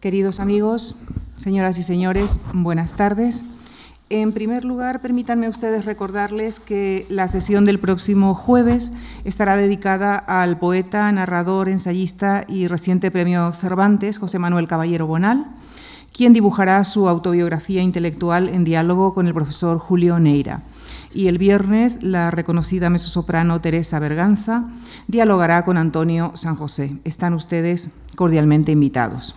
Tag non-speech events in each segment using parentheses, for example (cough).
Queridos amigos, señoras y señores, buenas tardes. En primer lugar, permítanme ustedes recordarles que la sesión del próximo jueves estará dedicada al poeta, narrador, ensayista y reciente premio Cervantes, José Manuel Caballero Bonal, quien dibujará su autobiografía intelectual en diálogo con el profesor Julio Neira. Y el viernes, la reconocida mezzosoprano Teresa Berganza dialogará con Antonio San José. Están ustedes cordialmente invitados.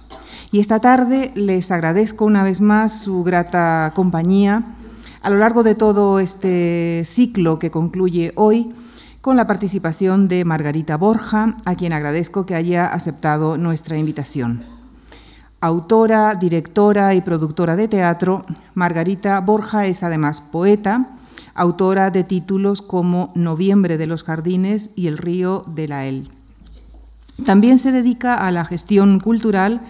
Y esta tarde les agradezco una vez más su grata compañía a lo largo de todo este ciclo que concluye hoy con la participación de Margarita Borja, a quien agradezco que haya aceptado nuestra invitación. Autora, directora y productora de teatro, Margarita Borja es además poeta, autora de títulos como Noviembre de los Jardines y El río de la El. También se dedica a la gestión cultural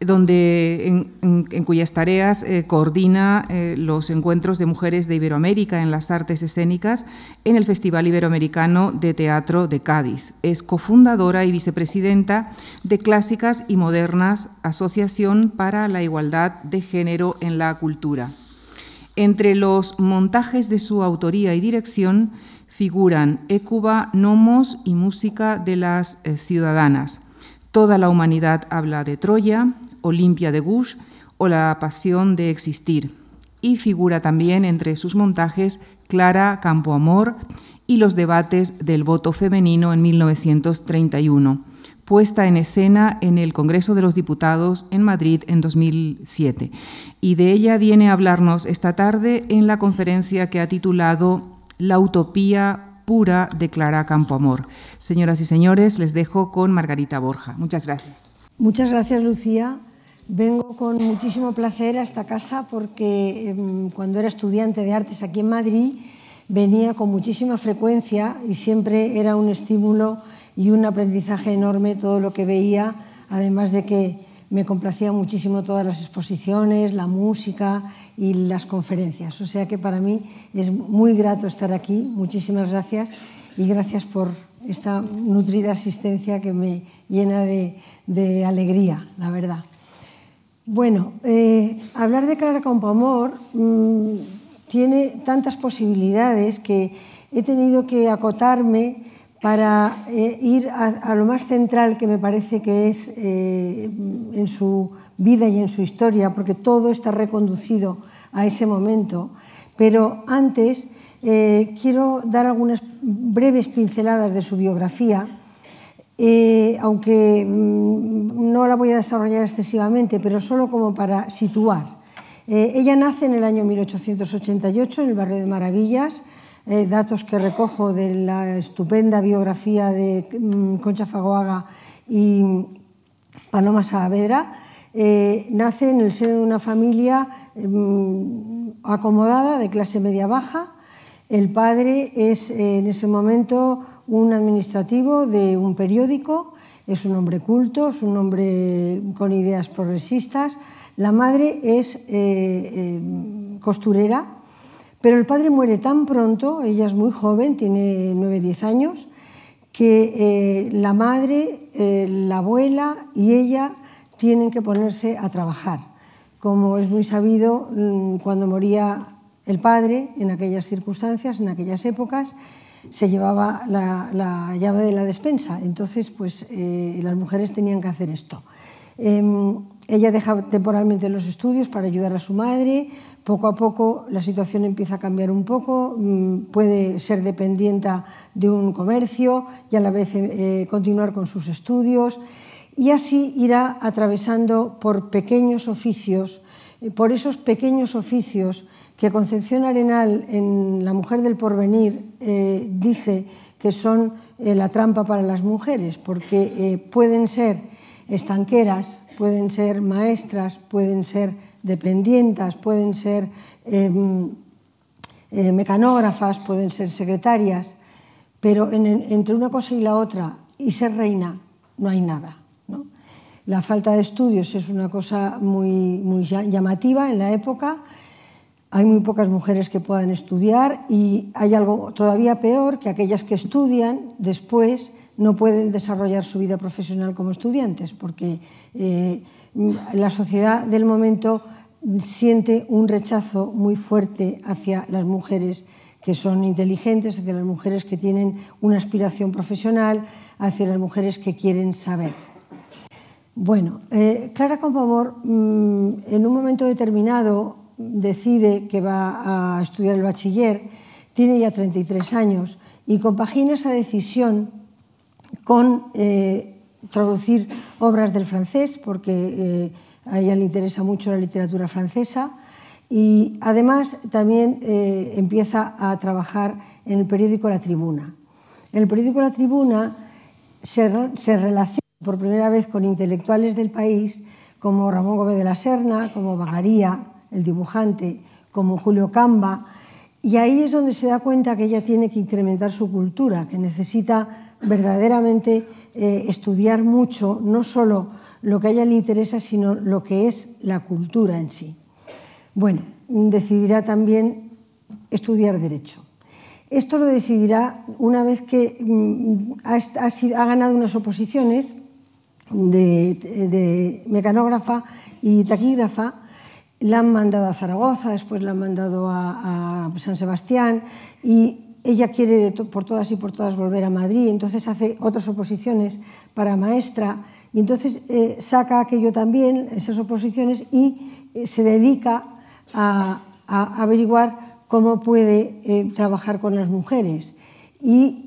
donde, en, cuyas tareas eh, coordina eh, los encuentros de mujeres de Iberoamérica en las artes escénicas en el Festival Iberoamericano de Teatro de Cádiz. Es cofundadora y vicepresidenta de Clásicas y Modernas, Asociación para la Igualdad de Género en la Cultura. Entre los montajes de su autoría y dirección figuran Écuba, Nomos y Música de las eh, Ciudadanas. Toda la humanidad habla de Troya, Olimpia de Gush o La Pasión de Existir. Y figura también entre sus montajes Clara Campoamor y los debates del voto femenino en 1931, puesta en escena en el Congreso de los Diputados en Madrid en 2007. Y de ella viene a hablarnos esta tarde en la conferencia que ha titulado La utopía pura de Clara Campoamor. Señoras y señores, les dejo con Margarita Borja. Muchas gracias. Muchas gracias, Lucía. Vengo con muchísimo placer a esta casa porque em, cuando era estudiante de artes aquí en Madrid venía con muchísima frecuencia y siempre era un estímulo y un aprendizaje enorme todo lo que veía, además de que me complacía muchísimo todas las exposiciones, la música y las conferencias. O sea que para mí es muy grato estar aquí. Muchísimas gracias y gracias por esta nutrida asistencia que me llena de, alegría, la verdad. Bueno, eh, hablar de Clara Campoamor mmm, tiene tantas posibilidades que he tenido que acotarme para eh, ir a, a, lo más central que me parece que es eh, en su vida y en su historia, porque todo está reconducido a ese momento. Pero antes eh, quiero dar algunas breves pinceladas de su biografía eh, aunque mmm, no la voy a desarrollar excesivamente, pero solo como para situar. Eh, ella nace en el año 1888 en el barrio de Maravillas, eh, datos que recojo de la estupenda biografía de mmm, Concha Fagoaga y Paloma Saavedra. Eh, nace en el seno de una familia mmm, acomodada de clase media-baja. El padre es en ese momento un administrativo de un periódico, es un hombre culto, es un hombre con ideas progresistas. La madre es eh, eh, costurera, pero el padre muere tan pronto, ella es muy joven, tiene 9-10 años, que eh, la madre, eh, la abuela y ella tienen que ponerse a trabajar. Como es muy sabido, mm, cuando moría el padre, en aquellas circunstancias, en aquellas épocas, se llevaba la, la llave de la despensa. Entonces, pues eh, las mujeres tenían que hacer esto. Ella deja temporalmente los estudios para ayudar a su madre. Poco a poco la situación empieza a cambiar un poco. Mm, puede ser dependiente de un comercio y a la vez eh, continuar con sus estudios. Y así irá atravesando por pequeños oficios, eh, por esos pequeños oficios que Concepción Arenal en La mujer del porvenir eh, dice que son la trampa para las mujeres, porque pueden ser estanqueras, pueden ser maestras, pueden ser dependientas, pueden ser em, eh, mecanógrafas, pueden ser secretarias, pero en, entre una cosa y la otra y ser reina no hay nada. La falta de estudios es una cosa muy, muy llamativa en la época, hay muy pocas mujeres que puedan estudiar y hay algo todavía peor que aquellas que estudian después no pueden desarrollar su vida profesional como estudiantes, porque eh, la sociedad del momento siente un rechazo muy fuerte hacia las mujeres que son inteligentes, hacia las mujeres que tienen una aspiración profesional, hacia las mujeres que quieren saber. Bueno, eh, Clara Campoamor mm, en un momento determinado decide que va a estudiar el bachiller, tiene ya 33 años y compagina esa decisión con eh, traducir obras del francés, porque eh, a ella le interesa mucho la literatura francesa, y además también eh, empieza a trabajar en el periódico La Tribuna. En el periódico La Tribuna se, se relaciona por primera vez con intelectuales del país como Ramón Gómez de la Serna, como Bagaría, el dibujante, como Julio Camba, y ahí es donde se da cuenta que ella tiene que incrementar su cultura, que necesita verdaderamente eh, estudiar mucho, no solo lo que a ella le interesa, sino lo que es la cultura en sí. Bueno, decidirá también estudiar Derecho. Esto lo decidirá una vez que mm, ha, ganado unas oposiciones de mecanógrafa y taquígrafa la han mandado a Zaragoza, después la han mandado a, San Sebastián y ella quiere por todas y por todas volver a Madrid, entonces hace otras oposiciones para maestra y entonces eh, saca aquello también, esas oposiciones, y eh, se dedica a, averiguar cómo puede eh, trabajar con las mujeres y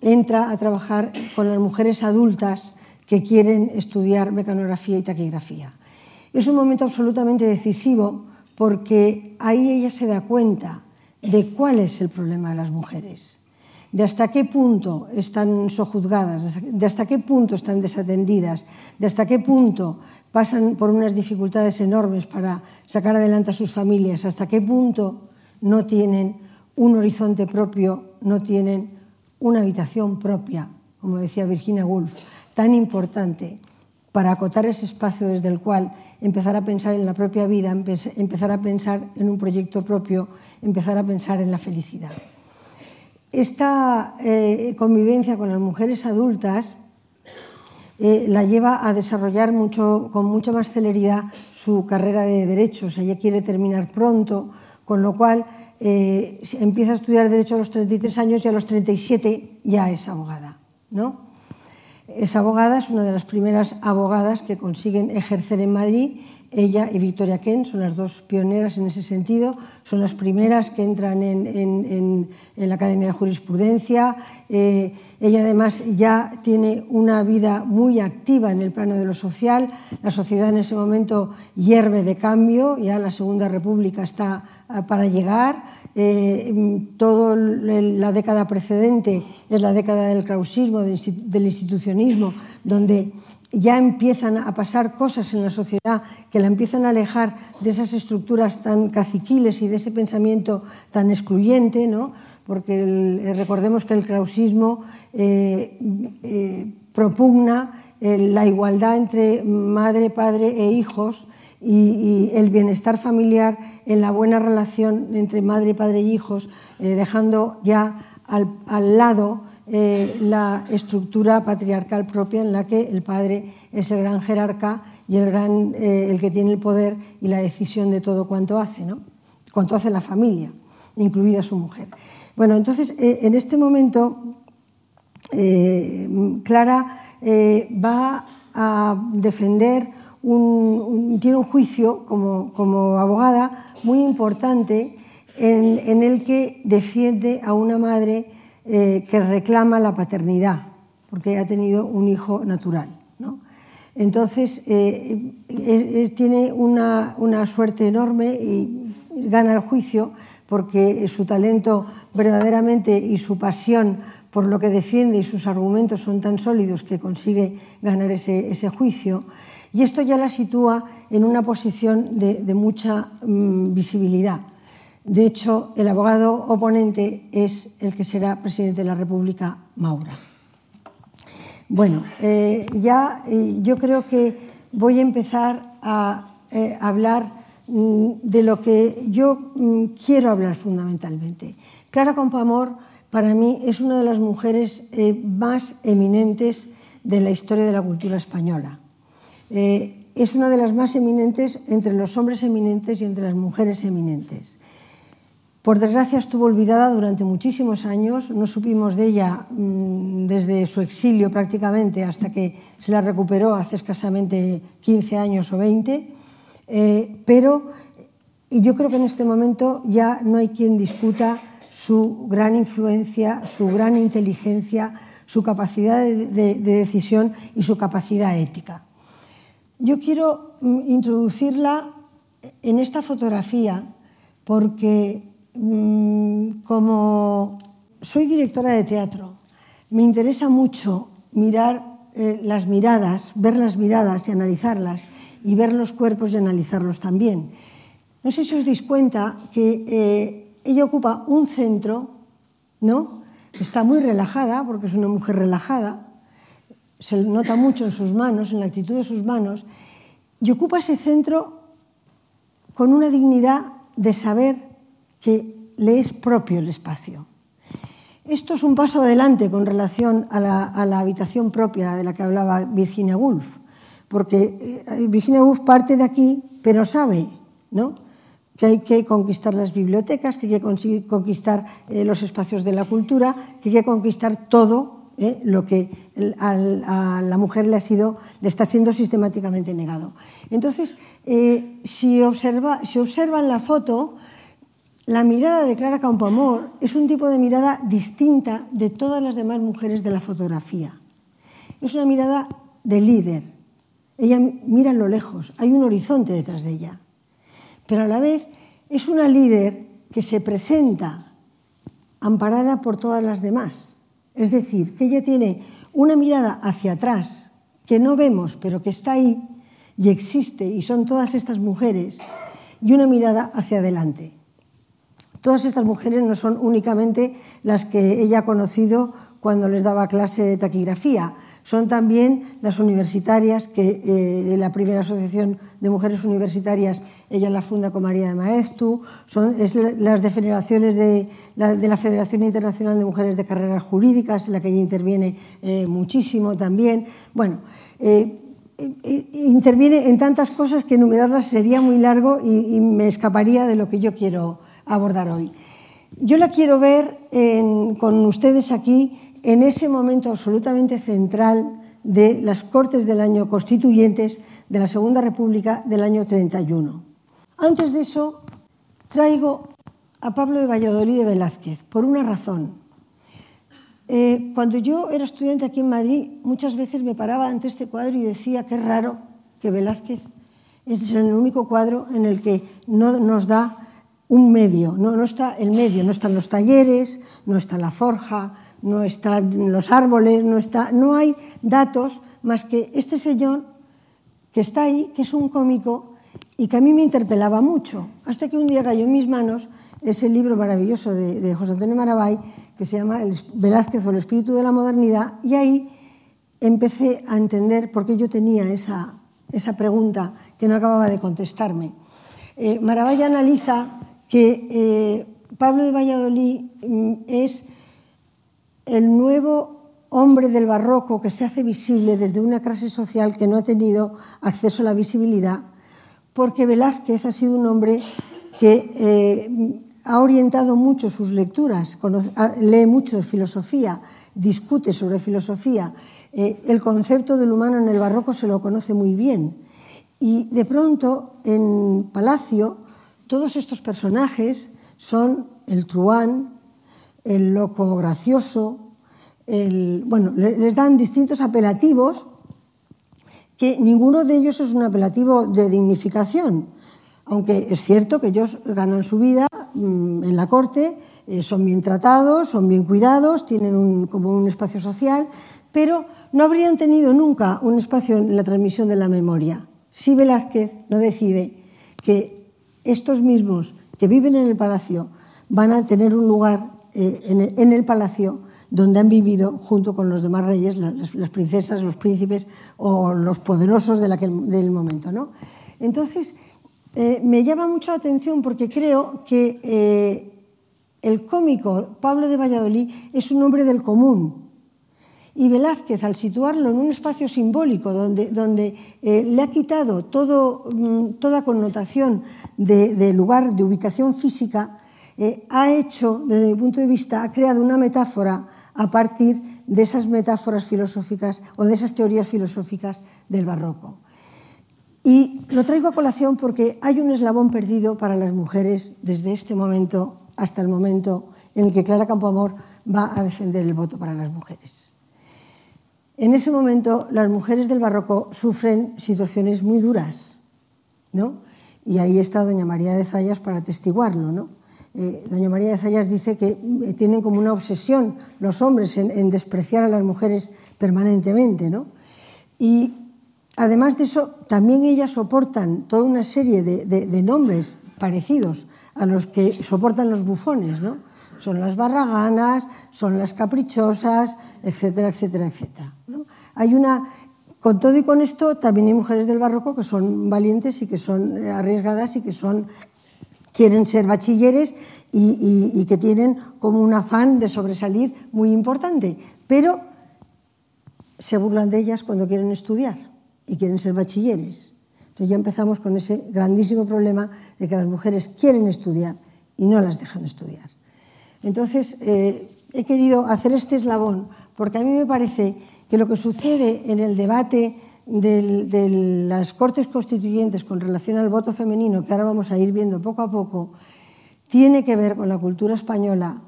entra a trabajar con las mujeres adultas que quieren estudiar mecanografía y taquigrafía. Es un momento absolutamente decisivo porque ahí ella se da cuenta de cuál es el problema de las mujeres, de hasta qué punto están sojuzgadas, de hasta qué punto están desatendidas, de hasta qué punto pasan por unas dificultades enormes para sacar adelante a sus familias, hasta qué punto no tienen un horizonte propio, no tienen una habitación propia, como decía Virginia Woolf, tan importante para acotar ese espacio desde el cual empezar a pensar en la propia vida, empezar a pensar en un proyecto propio, empezar a pensar en la felicidad. Esta eh, convivencia con las mujeres adultas eh, la lleva a desarrollar mucho, con mucha más celeridad su carrera de derechos. Ella quiere terminar pronto, con lo cual eh, empieza a estudiar derecho a los 33 años y a los 37 ya es abogada. ¿no? Es abogada, es una de las primeras abogadas que consiguen ejercer en Madrid. Ella y Victoria Kent son las dos pioneras en ese sentido, son las primeras que entran en, la Academia de Jurisprudencia. Eh, ella además ya tiene una vida muy activa en el plano de lo social. La sociedad en ese momento hierve de cambio, ya la Segunda República está ah, para llegar eh, toda la década precedente es la década del krausismo, del institucionismo, donde ya empiezan a pasar cosas en la sociedad que la empiezan a alejar de esas estructuras tan caciquiles y de ese pensamiento tan excluyente, ¿no? porque eh, recordemos que el krausismo eh, eh, propugna la igualdad entre madre, padre e hijos y, el bienestar familiar en la buena relación entre madre, padre y hijos, eh, dejando ya al, lado eh, la estructura patriarcal propia en la que el padre es el gran jerarca y el, gran, eh, el que tiene el poder y la decisión de todo cuanto hace, ¿no? cuanto hace la familia, incluida su mujer. Bueno, entonces, en este momento, Clara va a defender tiene un juicio como, abogada muy importante en, el que defiende a una madre eh, que reclama la paternidad, porque ha tenido un hijo natural. Entonces, eh, tiene una, una suerte enorme y gana el juicio porque su talento verdaderamente y su pasión por lo que defiende y sus argumentos son tan sólidos que consigue ganar ese, ese juicio. Y esto ya la sitúa en una posición de, mucha mm, visibilidad. De hecho, el abogado oponente es el que será presidente de la República, Maura. Bueno, eh, ya eh, yo creo que voy a empezar a eh, hablar mm, de lo que yo mm, quiero hablar fundamentalmente. Clara Compamor para mí es una de las mujeres más eminentes de la historia de la cultura española. Es una de las más eminentes entre los hombres eminentes y entre las mujeres eminentes. Por desgracia estuvo olvidada durante muchísimos años, no supimos de ella mm, desde su exilio prácticamente hasta que se la recuperó hace escasamente 15 años o 20, eh, pero yo creo que en este momento ya no hay quien discuta su gran influencia, su gran inteligencia, su capacidad de, de, de decisión y su capacidad ética. Yo quiero mm, introducirla en esta fotografía porque como soy directora de teatro, me interesa mucho mirar eh, las miradas, ver las miradas y analizarlas, y ver los cuerpos y analizarlos también. No sé si os dais cuenta que eh, ella ocupa un centro, ¿no? Está muy relajada, porque es una mujer relajada, se nota mucho en sus manos, en la actitud de sus manos, y ocupa ese centro con una dignidad de saber que le es propio el espacio. Esto es un paso adelante con relación a la, habitación propia de la que hablaba Virginia Woolf, porque eh, Virginia Woolf parte de aquí, pero sabe ¿no? que hay que conquistar las bibliotecas, que hay que conquistar eh, los espacios de la cultura, que hay que conquistar todo eh, lo que a, la mujer le, ha sido, le está siendo sistemáticamente negado. Entonces, si, observa, si observan la foto, la mirada de Clara Campoamor es un tipo de mirada distinta de todas las demás mujeres de la fotografía. Es una mirada de líder. Ella mira a lo lejos, hay un horizonte detrás de ella. Pero a la vez es una líder que se presenta amparada por todas las demás. Es decir, que ella tiene una mirada hacia atrás que no vemos, pero que está ahí y existe, y son todas estas mujeres, y una mirada hacia adelante. Todas estas mujeres no son únicamente las que ella ha conocido cuando les daba clase de taquigrafía, son también las universitarias, que eh, la primera asociación de mujeres universitarias ella la funda con María de Maestu, son las de federaciones de la, de la, Federación Internacional de Mujeres de Carreras Jurídicas, en la que ella interviene eh, muchísimo también. Bueno, eh interviene en tantas cosas que enumerarlas sería muy largo y, y me escaparía de lo que yo quiero abordar hoy. Yo la quiero ver con ustedes aquí en ese momento absolutamente central de las Cortes del año constituyentes de la Segunda República del año 31. Antes de eso, traigo a Pablo de Valladolid de Velázquez, por una razón. Eh, cuando yo era estudiante aquí en Madrid, muchas veces me paraba ante este cuadro y decía es raro que Velázquez es el único cuadro en el que no nos da un medio, no, no está el medio, no están los talleres, no está la forja, no están los árboles, no, está, no hay datos más que este señor que está ahí, que es un cómico y que a mí me interpelaba mucho, hasta que un día cayó en mis manos ese libro maravilloso de, José Antonio Maravay, que se llama el Velázquez o el espíritu de la modernidad, y ahí empecé a entender por qué yo tenía esa, esa pregunta que no acababa de contestarme. Eh, analiza que eh, Pablo de Valladolid mm, es el nuevo hombre del barroco que se hace visible desde una clase social que no ha tenido acceso a la visibilidad, porque Velázquez ha sido un hombre que eh, ha orientado mucho sus lecturas, conoce, lee mucho de filosofía, discute sobre filosofía, eh, el concepto del humano en el barroco se lo conoce muy bien. Y de pronto en Palacio todos estos personajes son el truán, el loco gracioso, el, bueno, les dan distintos apelativos que ninguno de ellos es un apelativo de dignificación, aunque es cierto que ellos ganan su vida mm, en la corte, eh, son bien tratados, son bien cuidados, tienen como un espacio social, pero no habrían tenido nunca un espacio en la transmisión de la memoria. Si Velázquez no decide que estos mismos que viven en el palacio van a tener un lugar eh, en, el, palacio donde han vivido junto con los demás reyes, las, princesas, los príncipes o los poderosos de del momento. ¿no? Entonces, eh, me llama mucho la atención porque creo que eh, El cómico Pablo de Valladolid es un hombre del común. Y Velázquez, al situarlo en un espacio simbólico donde, eh, le ha quitado mm, toda connotación de, de, lugar, de ubicación física, eh, ha hecho, desde mi punto de vista, ha creado una metáfora a partir de esas metáforas filosóficas o de esas teorías filosóficas del barroco. Y lo traigo a colación porque hay un eslabón perdido para las mujeres desde este momento hasta el momento en el que Clara Campoamor va a defender el voto para las mujeres. En ese momento las mujeres del barroco sufren situaciones muy duras, ¿no? Y ahí está doña María de Zayas para atestiguarlo, ¿no? Eh, doña María de Zayas dice que eh, tienen como una obsesión los hombres en, despreciar a las mujeres permanentemente, ¿no? Y además de eso, también ellas soportan toda una serie de, de, de nombres parecidos a los que soportan los bufones, ¿no? Son las barraganas, son las caprichosas, etcétera, etcétera, etcétera. Hay una, con todo y con esto, también hay mujeres del barroco que son valientes y que son eh, arriesgadas y que son, quieren ser bachilleres y, y que tienen como un afán de sobresalir muy importante, pero se burlan de ellas cuando quieren estudiar y quieren ser bachilleres. Entonces ya empezamos con ese grandísimo problema de que las mujeres quieren estudiar y no las dejan estudiar. Entonces, eh, he querido hacer este eslabón porque a mí me parece que lo que sucede en el debate de, las Cortes Constituyentes con relación al voto femenino, que ahora vamos a ir viendo poco a poco, tiene que ver con la cultura española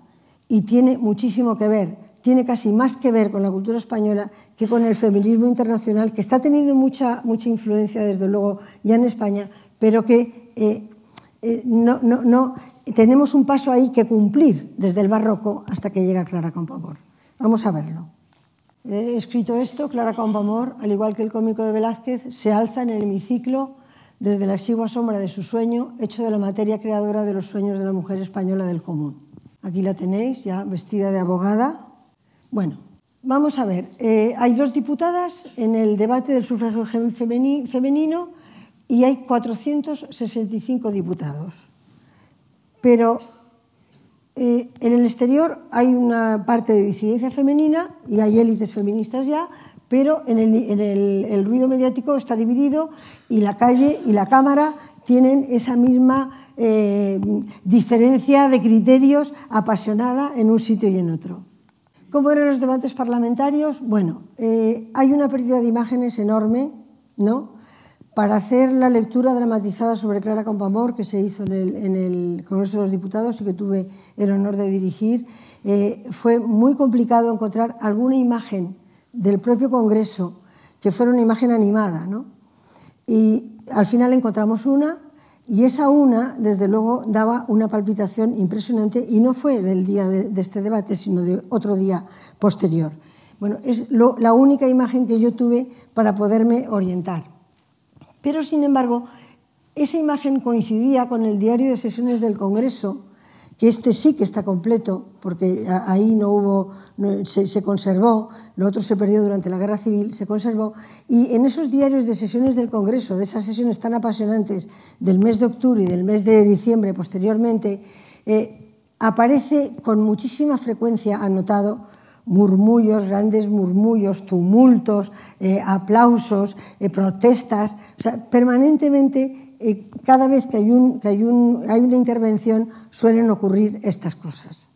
y tiene muchísimo que ver, tiene casi más que ver con la cultura española que con el feminismo internacional, que está teniendo mucha, mucha influencia, desde luego, ya en España, pero que eh, eh, no, no, tenemos un paso ahí que cumplir desde el barroco hasta que llega Clara Campoamor. Vamos a verlo. He escrito esto, Clara Campoamor, al igual que el cómico de Velázquez, se alza en el hemiciclo desde la exigua sombra de su sueño, hecho de la materia creadora de los sueños de la mujer española del común. Aquí la tenéis, ya vestida de abogada. Bueno, vamos a ver. Eh, hay dos diputadas en el debate del sufragio femenino y hay 465 diputados. Pero eh, en el exterior hay una parte de disidencia femenina y hay élites feministas ya, pero en, el, ruido mediático está dividido y la calle y la Cámara tienen esa misma eh, diferencia de criterios apasionada en un sitio y en otro. ¿Cómo eran los debates parlamentarios? Bueno, eh, hay una pérdida de imágenes enorme, ¿no? Para hacer la lectura dramatizada sobre Clara Campoamor que se hizo en el, Congreso de los Diputados y que tuve el honor de dirigir, eh, fue muy complicado encontrar alguna imagen del propio Congreso que fuera una imagen animada. ¿no? Y al final encontramos una y esa una, desde luego, daba una palpitación impresionante y no fue del día de, este debate, sino de otro día posterior. Bueno, es la única imagen que yo tuve para poderme orientar. Pero, sin embargo, esa imagen coincidía con el diario de sesiones del Congreso, que este sí que está completo, porque ahí no hubo, se, conservó, lo otro se perdió durante la Guerra Civil, se conservó, y en esos diarios de sesiones del Congreso, de esas sesiones tan apasionantes del mes de octubre y del mes de diciembre posteriormente, eh, aparece con muchísima frecuencia anotado murmullos, grandes murmullos, tumultos, eh, aplausos, eh, protestas. O sea, permanentemente, eh, cada vez que, hay, un, que hay, un, hay, una intervención, suelen ocurrir estas cosas.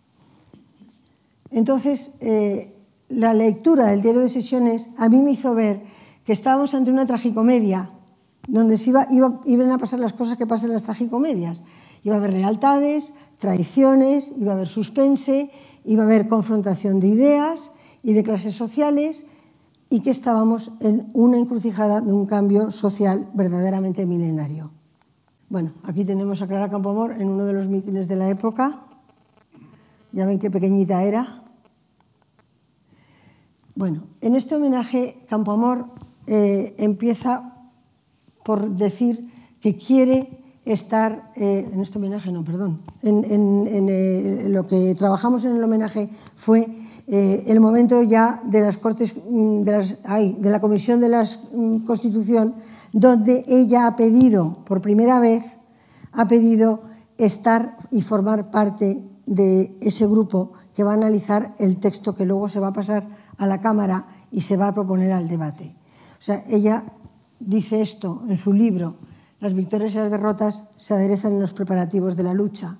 Entonces, la lectura del diario de sesiones a mí me hizo ver que estábamos ante una tragicomedia, donde se iba, iba, iban a pasar las cosas que pasan en las tragicomedias. Iba a haber lealtades, traiciones, iba a haber suspense, iba a haber confrontación de ideas y de clases sociales y que estábamos en una encrucijada de un cambio social verdaderamente milenario. Bueno, aquí tenemos a Clara Campoamor en uno de los mítines de la época. Ya ven qué pequeñita era. Bueno, en este homenaje Campoamor eh, empieza por decir que quiere estar, eh, en este homenaje no, perdón, en, en, eh, lo que trabajamos en el homenaje fue eh, el momento ya de las Cortes, mm, de, las, de la Comisión de la mm, Constitución, donde ella ha pedido, por primera vez, ha pedido estar y formar parte de ese grupo que va a analizar el texto que luego se va a pasar a la Cámara y se va a proponer al debate. O sea, ella dice esto en su libro, Las victorias y las derrotas se aderezan en los preparativos de la lucha.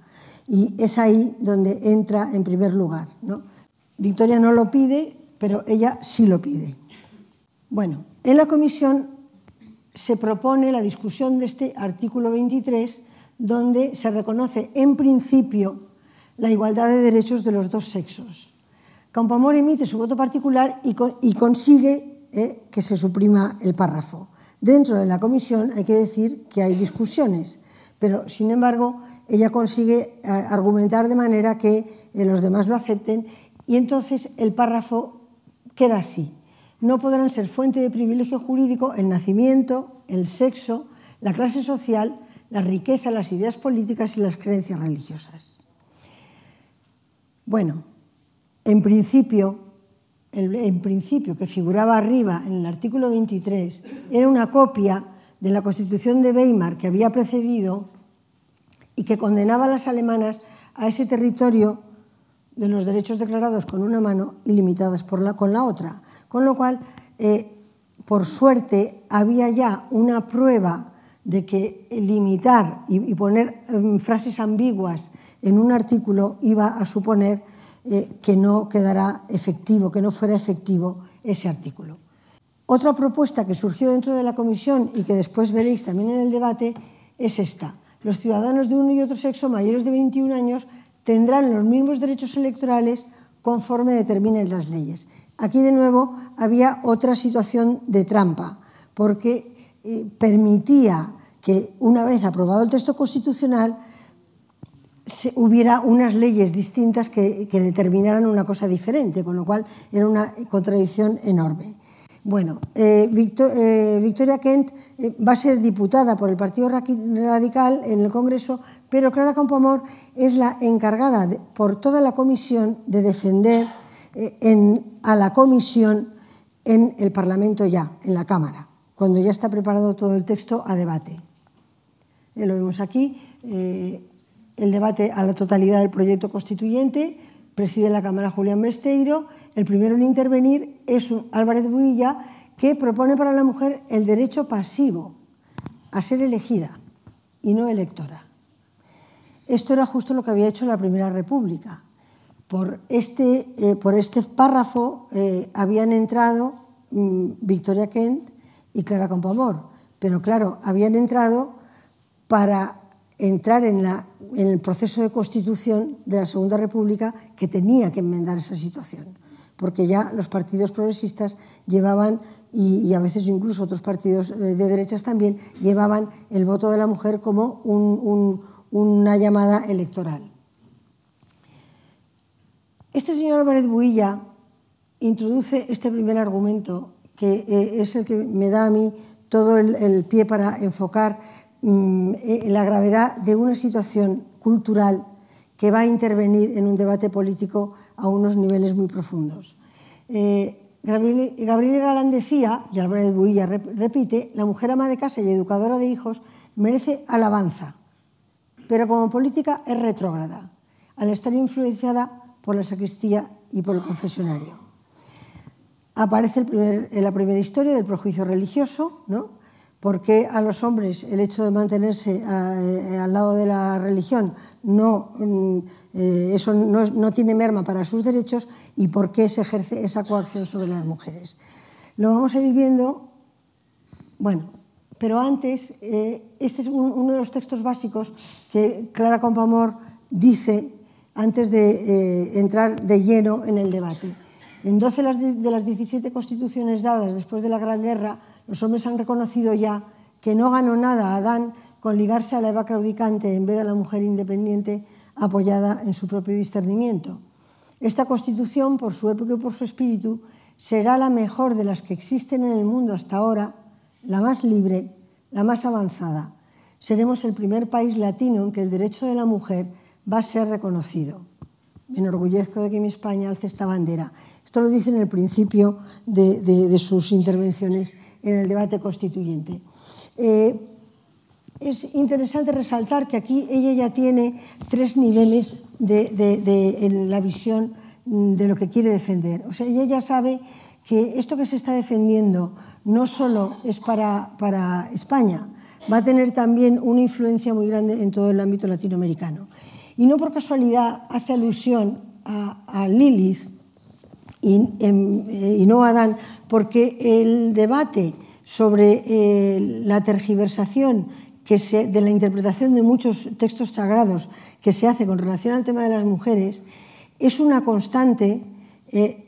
Y es ahí donde entra en primer lugar. Victoria no lo pide, pero ella sí lo pide. Bueno, en la comisión se propone la discusión de este artículo 23, donde se reconoce en principio la igualdad de derechos de los dos sexos. Campoamor emite su voto particular y, consigue eh, que se suprima el párrafo. Dentro de la comisión hay que decir que hay discusiones, pero sin embargo ella consigue eh, argumentar de manera que eh, los demás lo acepten y entonces el párrafo queda así. No podrán ser fuente de privilegio jurídico el nacimiento, el sexo, la clase social, la riqueza, las ideas políticas y las creencias religiosas. Bueno, en principio, en principio que figuraba arriba en el artículo 23 era una copia de la Constitución de Weimar que había precedido y que condenaba a las alemanas a ese territorio de los derechos declarados con una mano y limitadas con la otra. Con lo cual, eh, por suerte, había ya una prueba de que limitar y, poner em, frases ambiguas en un artículo iba a suponer eh, que no quedara efectivo, que no fuera efectivo ese artículo. Otra propuesta que surgió dentro de la comisión y que después veréis también en el debate es esta los ciudadanos de uno y otro sexo mayores de 21 años tendrán los mismos derechos electorales conforme determinen las leyes. Aquí de nuevo había otra situación de trampa, porque eh, permitía que una vez aprobado el texto constitucional hubiera unas leyes distintas que determinaran una cosa diferente, con lo cual era una contradicción enorme. Bueno, eh, eh, Victoria Kent eh, va a ser diputada por el Partido Radical en el Congreso, pero Clara Campoamor es la encargada por toda la comisión de defender a la comisión en el Parlamento ya, en la Cámara, cuando ya está preparado todo el texto a debate. lo vemos aquí, el debate a la totalidad del proyecto constituyente, preside la Cámara Julián Besteiro, el primero en intervenir es Álvarez Builla, que propone para la mujer el derecho pasivo a ser elegida y no electora. Esto era justo lo que había hecho la Primera República. Por este, eh, por este párrafo eh, habían entrado mm, Victoria Kent y Clara Campoamor, pero claro, habían entrado para entrar en, el proceso de constitución de la Segunda República que tenía que enmendar esa situación porque ya los partidos progresistas llevaban, y, a veces incluso otros partidos eh, de derechas también, llevaban el voto de la mujer como una llamada electoral. Este señor Álvarez Builla introduce este primer argumento, que eh, es el que me da a mí todo el, pie para enfocar la gravedad de una situación cultural que va a intervenir en un debate político a unos niveles muy profundos. Eh, Gabriel, Galán decía, y Álvarez Builla repite, la mujer ama de casa y educadora de hijos merece alabanza, pero como política es retrógrada, al estar influenciada por la sacristía y por el confesionario. Aparece en la primera historia del prejuicio religioso, ¿no? Porque a los hombres el hecho de mantenerse eh, al lado de la religión no, mm, eh, eso no, tiene merma para sus derechos y por qué se ejerce esa coacción sobre las mujeres. Lo vamos a ir viendo, bueno, pero antes, eh, este es uno de los textos básicos que Clara Compamor dice antes de entrar de lleno en el debate. En 12 de las 17 constituciones dadas después de la Gran Guerra, los hombres han reconocido ya que no ganó nada Adán con ligarse a la Eva claudicante en vez de a la mujer independiente apoyada en su propio discernimiento. Esta constitución, por su época y por su espíritu, será la mejor de las que existen en el mundo hasta ahora, la más libre, la más avanzada. Seremos el primer país latino en que el derecho de la mujer va a ser reconocido. Me enorgullezco de que mi España alce esta bandera. Esto lo dice en el principio de, sus intervenciones en el debate constituyente. Eh, es interesante resaltar que aquí ella ya tiene tres niveles de, en la visión de lo que quiere defender. O sea, ella ya sabe que esto que se está defendiendo no solo es para, para España, va a tener también una influencia muy grande en todo el ámbito latinoamericano. Y no por casualidad hace alusión a, Lilith y, y, no Adán, porque el debate sobre eh, la tergiversación que se, de la interpretación de muchos textos sagrados que se hace con relación al tema de las mujeres es una constante. Eh,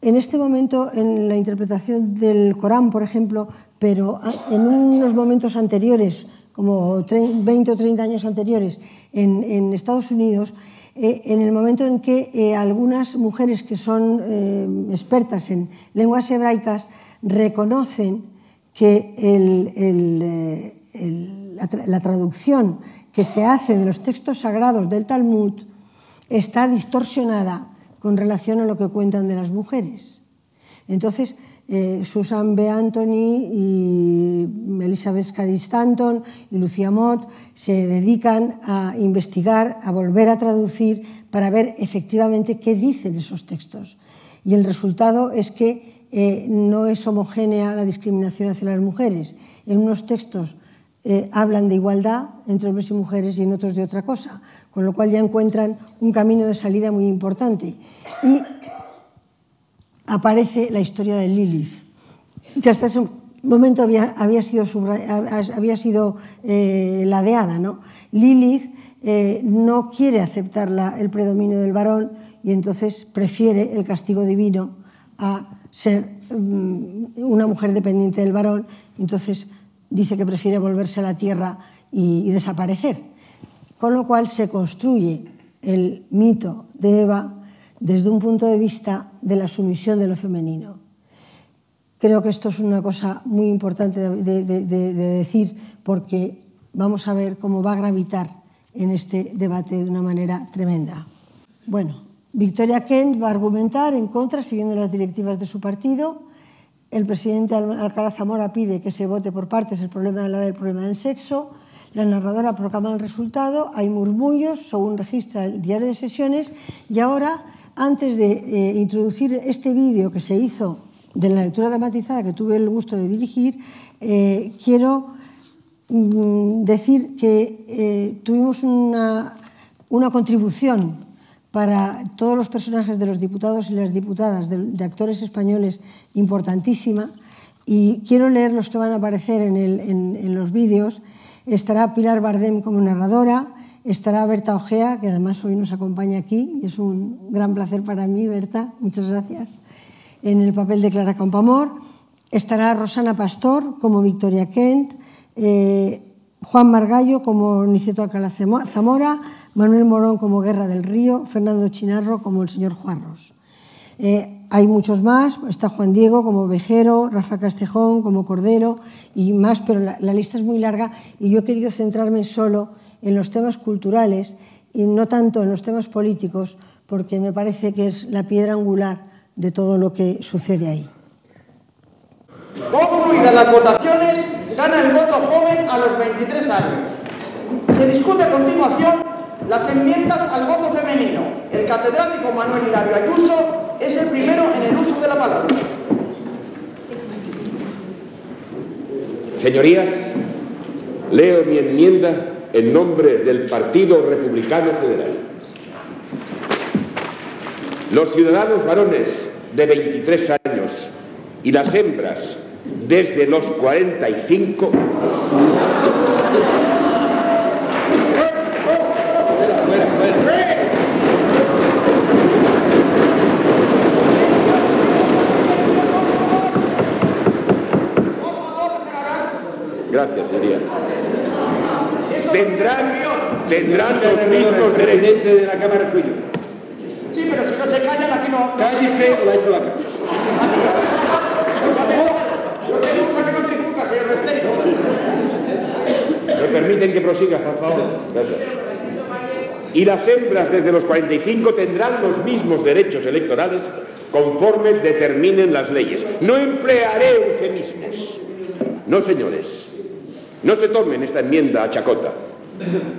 en este momento, en la interpretación del Corán, por ejemplo, pero en unos momentos anteriores, como 20 o 30 años anteriores, en, Estados Unidos, eh, en el momento en que eh, algunas mujeres que son eh, expertas en lenguas hebraicas reconocen que el, el, eh, el, la, la, traducción que se hace de los textos sagrados del Talmud está distorsionada con relación a lo que cuentan de las mujeres. Entonces, eh, Susan B. Anthony y Elizabeth Cady Stanton y Lucia Mott se dedican a investigar, a volver a traducir para ver efectivamente qué dicen esos textos. Y el resultado es que eh, no es homogénea la discriminación hacia las mujeres. En unos textos eh, hablan de igualdad entre hombres y mujeres y en otros de otra cosa, con lo cual ya encuentran un camino de salida muy importante. Aparece la historia de Lilith, que hasta ese momento había, había sido, eh, ladeada. ¿no? Lilith eh, no quiere aceptar el predominio del varón y entonces prefiere el castigo divino a ser mm, una mujer dependiente del varón. Entonces dice que prefiere volverse a la tierra y, desaparecer. Con lo cual se construye el mito de Eva desde un punto de vista de la sumisión de lo femenino. Creo que esto es una cosa muy importante de, de, de, de decir porque vamos a ver cómo va a gravitar en este debate de una manera tremenda. Bueno, Victoria Kent va a argumentar en contra, siguiendo las directivas de su partido. El presidente Alcalá Zamora pide que se vote por partes el problema de la del problema del sexo. La narradora proclama el resultado, hay murmullos, según registra el diario de sesiones, y ahora antes de eh, introducir este vídeo que se hizo de la lectura dramatizada que tuve el gusto de dirigir, eh, quiero mm, decir que eh, tuvimos una, una contribución para todos los personajes de los diputados y las diputadas, de, actores españoles, importantísima. Y quiero leer los que van a aparecer en, los vídeos. Estará Pilar Bardem como narradora, estará Berta Ojea, que además hoy nos acompaña aquí, y es un gran placer para mí, Berta, muchas gracias, en el papel de Clara Campamor. Estará Rosana Pastor como Victoria Kent, eh, Juan Margallo como Niceto Alcalá Zamora, Manuel Morón como Guerra del Río, Fernando Chinarro como el señor Juarros. Eh, hay muchos más, está Juan Diego como Vejero, Rafa Castejón como Cordero y más, pero la, la lista es muy larga y yo he querido centrarme solo en los temas culturales y no tanto en los temas políticos, porque me parece que es la piedra angular de todo lo que sucede ahí. Concluidas las votaciones, gana el voto joven a los 23 años. Se discute a continuación las enmiendas al voto femenino. El catedrático Manuel Hilario Ayuso es el primero en el uso de la palabra. Señorías, leo mi enmienda en nombre del Partido Republicano Federal. Los ciudadanos varones de 23 años y las hembras desde los 45 Gracias, señoría. Tendrán, tendrán los mismos derechos. de la Cámara suyo. Sí, pero si no se callan, aquí no. Cállese o la hecho la cara. ¿Me permiten que prosiga, por favor? Gracias. Y las hembras desde los 45 tendrán los mismos derechos electorales conforme determinen las leyes. No emplearé eufemismos. No, señores. No se tomen esta enmienda a chacota.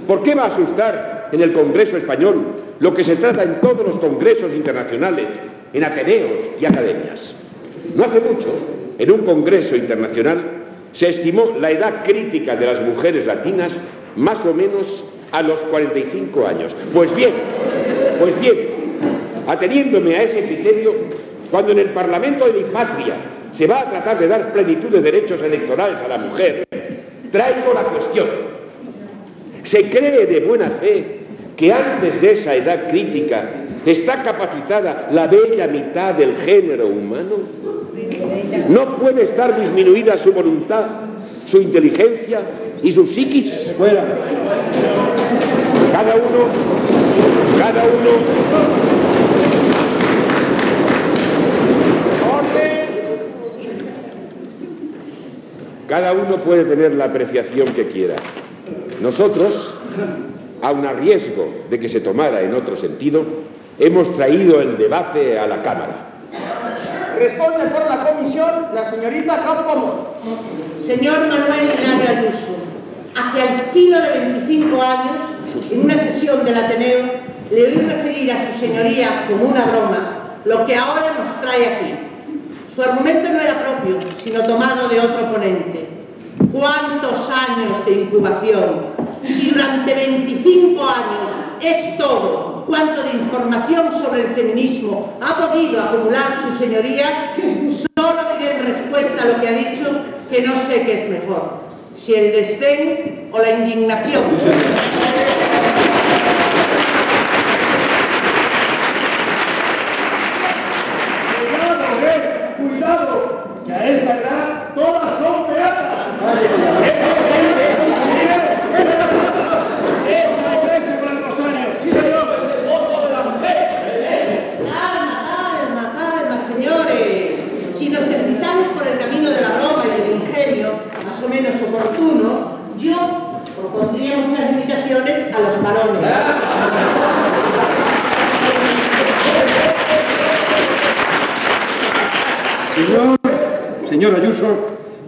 ¿Por qué va a asustar en el Congreso español lo que se trata en todos los congresos internacionales, en ateneos y academias? No hace mucho, en un congreso internacional, se estimó la edad crítica de las mujeres latinas más o menos a los 45 años. Pues bien, pues bien, ateniéndome a ese criterio, cuando en el Parlamento de mi patria se va a tratar de dar plenitud de derechos electorales a la mujer, traigo la cuestión. ¿Se cree de buena fe que antes de esa edad crítica está capacitada la bella mitad del género humano? ¿No puede estar disminuida su voluntad, su inteligencia y su psiquis? Fuera. Cada uno, cada uno Cada uno puede tener la apreciación que quiera. Nosotros, aun a riesgo de que se tomara en otro sentido, hemos traído el debate a la Cámara. Responde por la comisión la señorita Campoamor. Señor Manuel Nario Ayuso, hacia el filo de 25 años, en una sesión del Ateneo, le oí referir a su señoría como una broma lo que ahora nos trae aquí. Su argumento no era propio, sino tomado de otro ponente. ¿Cuántos años de incubación? Si durante 25 años es todo cuanto de información sobre el feminismo ha podido acumular su señoría, solo diré en respuesta a lo que ha dicho que no sé qué es mejor, si el desdén o la indignación. Cuidado, que a esta edad todas son beatas. Eso sí, eso sí, sí. Eso es con el rosario. Sí, señor, es el voto de la mujer. Calma, calma, calma, señores. Si nos deslizamos por el camino de la broma y del ingenio, más o menos oportuno, yo propondría muchas limitaciones a los varones. Señor, señor Ayuso,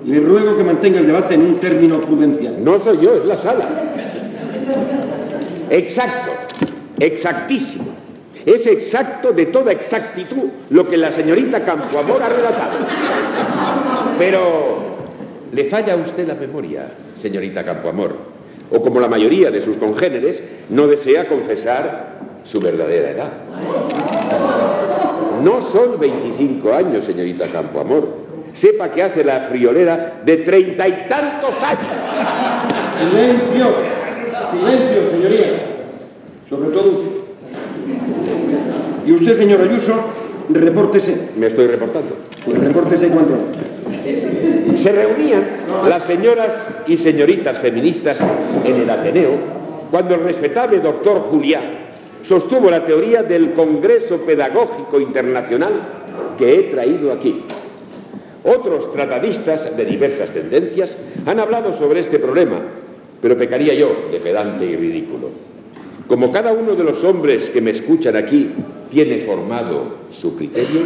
le ruego que mantenga el debate en un término prudencial. No soy yo, es la sala. Exacto, exactísimo. Es exacto de toda exactitud lo que la señorita Campoamor ha relatado. Pero le falla a usted la memoria, señorita Campoamor. O como la mayoría de sus congéneres, no desea confesar su verdadera edad. No son 25 años, señorita Campoamor. Sepa que hace la friolera de treinta y tantos años. Silencio, silencio, señoría. Sobre todo usted. Y usted, señor Ayuso, repórtese. Me estoy reportando. Pues repórtese cuanto antes. Se reunían las señoras y señoritas feministas en el Ateneo cuando el respetable doctor Julián sostuvo la teoría del Congreso Pedagógico Internacional que he traído aquí. Otros tratadistas de diversas tendencias han hablado sobre este problema, pero pecaría yo de pedante y ridículo. Como cada uno de los hombres que me escuchan aquí tiene formado su criterio,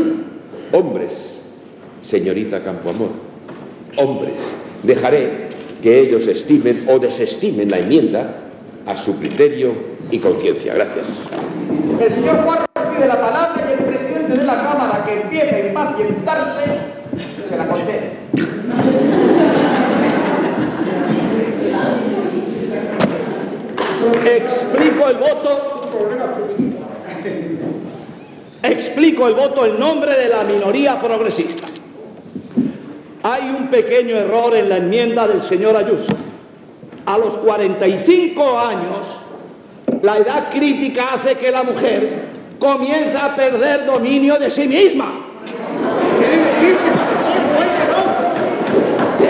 hombres, señorita Campoamor, hombres, dejaré que ellos estimen o desestimen la enmienda a su criterio y conciencia. Gracias. El señor Juan pide la palabra y el presidente de la Cámara, que empieza a impacientarse, la concede. Explico el voto. Explico el voto en nombre de la minoría progresista. Hay un pequeño error en la enmienda del señor Ayuso. A los 45 años, la edad crítica hace que la mujer comienza a perder dominio de sí misma.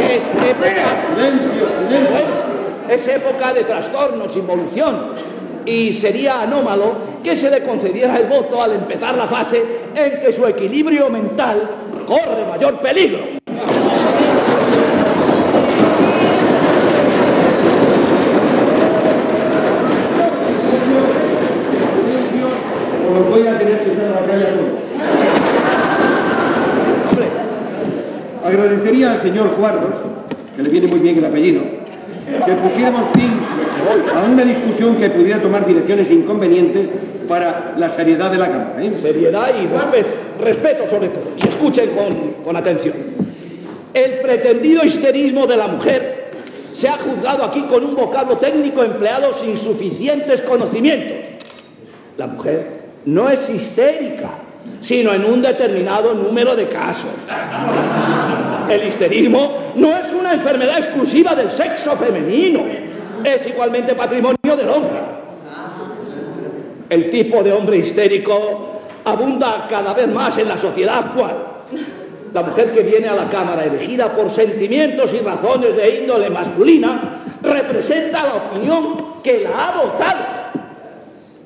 Es época, es época de trastornos, involución. Y sería anómalo que se le concediera el voto al empezar la fase en que su equilibrio mental corre mayor peligro tener que echar a la calle a todos. Hombre, Agradecería al señor Juarros, que le viene muy bien el apellido, que pusiéramos fin a una discusión que pudiera tomar direcciones inconvenientes para la seriedad de la Cámara. ¿eh? Seriedad y respeto, respeto sobre todo. Y escuchen con, con atención. El pretendido histerismo de la mujer se ha juzgado aquí con un vocablo técnico empleado sin suficientes conocimientos. La mujer no es histérica, sino en un determinado número de casos. El histerismo no es una enfermedad exclusiva del sexo femenino, es igualmente patrimonio del hombre. El tipo de hombre histérico abunda cada vez más en la sociedad actual. La mujer que viene a la Cámara elegida por sentimientos y razones de índole masculina representa la opinión que la ha votado.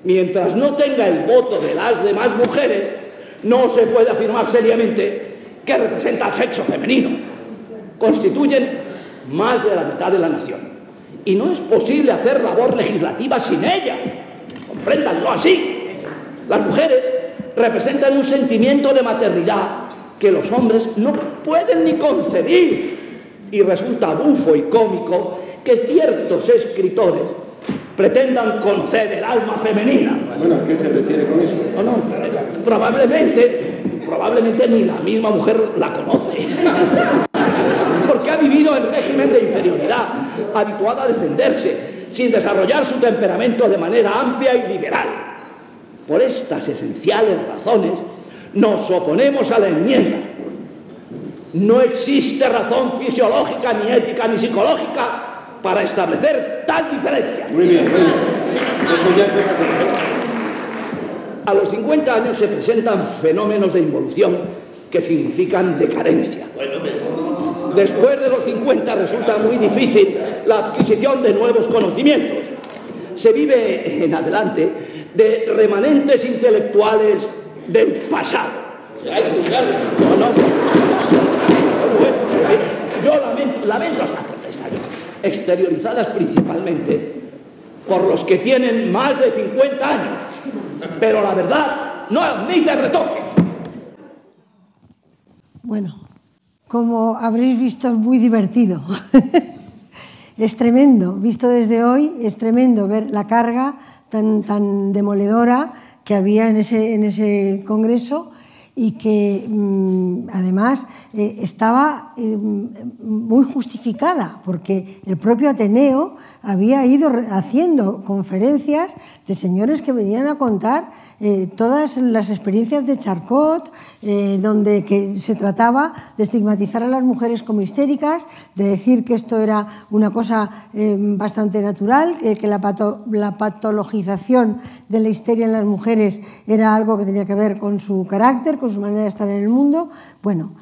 Mientras no tenga el voto de las demás mujeres, no se puede afirmar seriamente que representa al sexo femenino. Constituyen más de la mitad de la nación. Y no es posible hacer labor legislativa sin ellas. Compréndanlo así. Las mujeres representan un sentimiento de maternidad que los hombres no pueden ni concebir. Y resulta bufo y cómico que ciertos escritores pretendan conocer el alma femenina. Bueno, ¿a qué se refiere con eso? No, no, probablemente, probablemente ni la misma mujer la conoce. (laughs) Porque ha vivido en régimen de inferioridad, habituada a defenderse, sin desarrollar su temperamento de manera amplia y liberal. Por estas esenciales razones, nos oponemos a la enmienda. No existe razón fisiológica, ni ética, ni psicológica para establecer tal diferencia. Muy bien. A los 50 años se presentan fenómenos de involución que significan decadencia. Después de los 50 resulta muy difícil la adquisición de nuevos conocimientos. Se vive en adelante de remanentes intelectuales del pasado. No, no. Yo lamento, lamento esta protesta, exteriorizadas principalmente por los que tienen más de 50 años. Pero la verdad no admite retoque. Bueno, como habréis visto, es muy divertido. (laughs) es tremendo, visto desde hoy, es tremendo ver la carga tan, tan demoledora que había en ese, en ese congreso y que mm, además eh, estaba eh, muy justificada, porque el propio Ateneo había ido haciendo conferencias de señores que venían a contar eh, todas las experiencias de Charcot, donde se trataba de estigmatizar a las mujeres como histéricas, de decir que esto era una cosa bastante natural, que la patologización de la histeria en las mujeres era algo que tenía que ver con su carácter, con su manera de estar en el mundo. Bueno,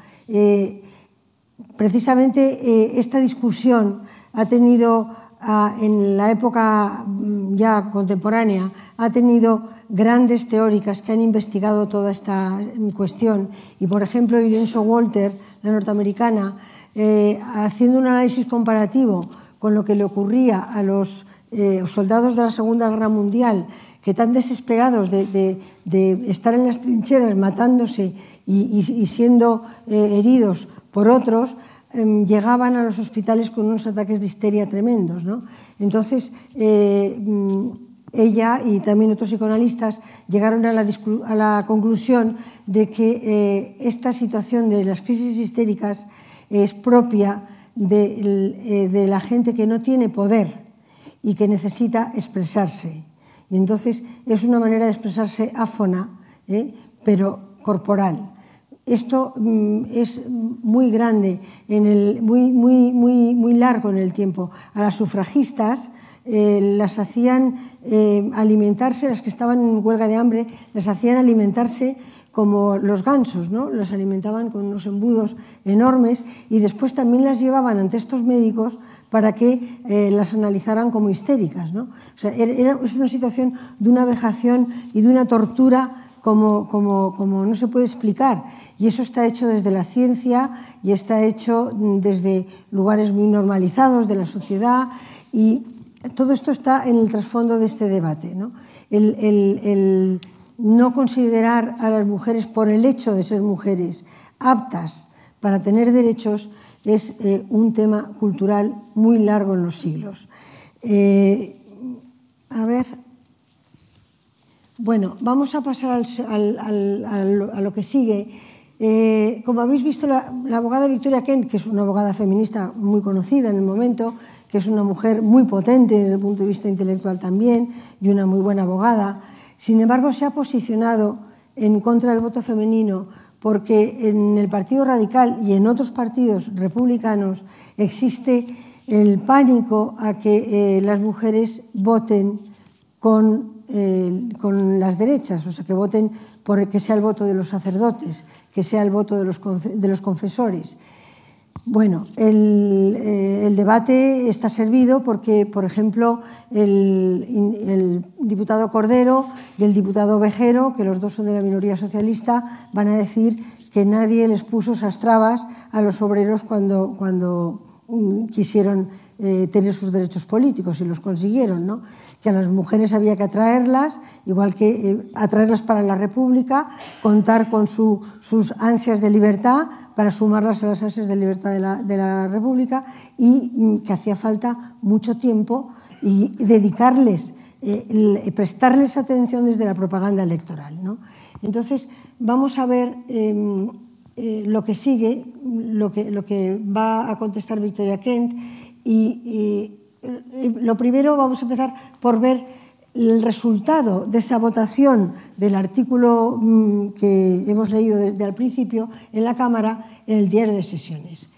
precisamente esta discusión ha tenido en la época mm, ya contemporánea, ha tenido grandes teóricas que han investigado toda esta mm, cuestión. Y, por ejemplo, Irene Walter, la norteamericana, eh, haciendo un análisis comparativo con lo que le ocurría a los eh, soldados de la Segunda Guerra Mundial, que tan desesperados de, estar en las trincheras matándose y, siendo eh, heridos por otros, eh, llegaban a los hospitales con unos ataques de histeria tremendos. ¿no? Entonces, eh, ella y también otros psicoanalistas llegaron a la, conclusión de que eh, esta situación de las crisis histéricas es propia de, la gente que no tiene poder y que necesita expresarse. Y entonces es una manera de expresarse áfona, ¿eh? pero corporal. Esto mm, es muy grande, en el, muy, muy, muy, muy largo en el tiempo. A las sufragistas eh, las hacían eh, alimentarse, las que estaban en huelga de hambre, las hacían alimentarse como los gansos, ¿no? las alimentaban con unos embudos enormes y después también las llevaban ante estos médicos para que eh, las analizaran como histéricas. ¿no? O sea, era, es una situación de una vejación y de una tortura como, como, como no se puede explicar. Y eso está hecho desde la ciencia y está hecho desde lugares muy normalizados de la sociedad y todo esto está en el trasfondo de este debate. ¿no? El, el, el, no considerar a las mujeres por el hecho de ser mujeres aptas para tener derechos es eh, un tema cultural muy largo en los siglos. Eh, a ver, bueno, vamos a pasar a lo que sigue. Eh, como habéis visto, la, abogada Victoria Kent, que es una abogada feminista muy conocida en el momento, que es una mujer muy potente desde el punto de vista intelectual también y una muy buena abogada, Sin embargo, se ha posicionado en contra del voto femenino porque en el Partido Radical y en otros partidos republicanos existe el pánico a que eh, las mujeres voten con, eh, con las derechas, o sea, que voten por que sea el voto de los sacerdotes, que sea el voto de los, de los confesores. Bueno, el, eh, el, debate está servido porque, por ejemplo, el, el, diputado Cordero y el diputado Vejero, que los dos son de la minoría socialista, van a decir que nadie les puso esas trabas a los obreros cuando, cuando mm, quisieron eh, tener sus derechos políticos y los consiguieron, ¿no? que a las mujeres había que atraerlas, igual que eh, atraerlas para la República, contar con su, sus ansias de libertad para sumarlas a las ansias de libertad de la, de República y mm, que hacía falta mucho tiempo y dedicarles, eh, prestarles atención desde la propaganda electoral. ¿no? Entonces, vamos a ver em, lo que sigue, lo que, lo que va a contestar Victoria Kent y, eh, lo primero vamos a empezar por ver el resultado de esa votación del artículo mm, que hemos leído desde el principio en la Cámara en el diario de sesiones.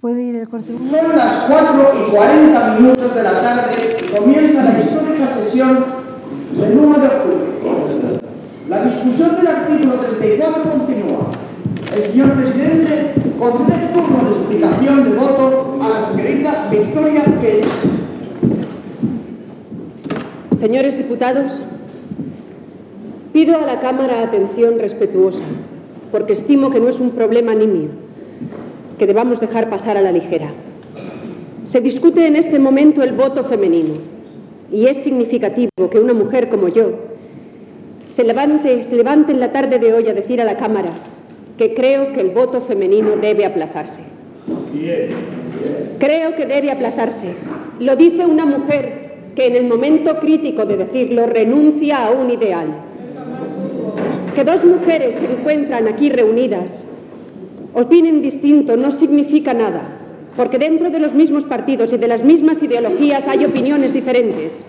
¿Puede ir el corte? Son las 4 y 40 minutos de la tarde y comienza la histórica sesión del 1 de octubre. La discusión del artículo 34 continúa. El señor presidente concede turno de explicación de voto a la señorita Victoria Pérez. Señores diputados, pido a la Cámara atención respetuosa, porque estimo que no es un problema nimio, que debamos dejar pasar a la ligera. Se discute en este momento el voto femenino, y es significativo que una mujer como yo se levante, se levante en la tarde de hoy a decir a la Cámara que creo que el voto femenino debe aplazarse. Creo que debe aplazarse. Lo dice una mujer que en el momento crítico de decirlo renuncia a un ideal. Que dos mujeres se encuentran aquí reunidas, opinen distinto, no significa nada, porque dentro de los mismos partidos y de las mismas ideologías hay opiniones diferentes.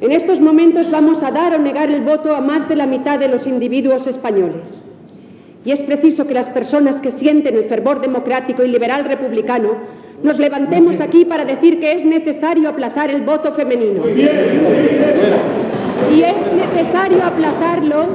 En estos momentos vamos a dar o negar el voto a más de la mitad de los individuos españoles. Y es preciso que las personas que sienten el fervor democrático y liberal republicano nos levantemos aquí para decir que es necesario aplazar el voto femenino. Y es necesario aplazarlo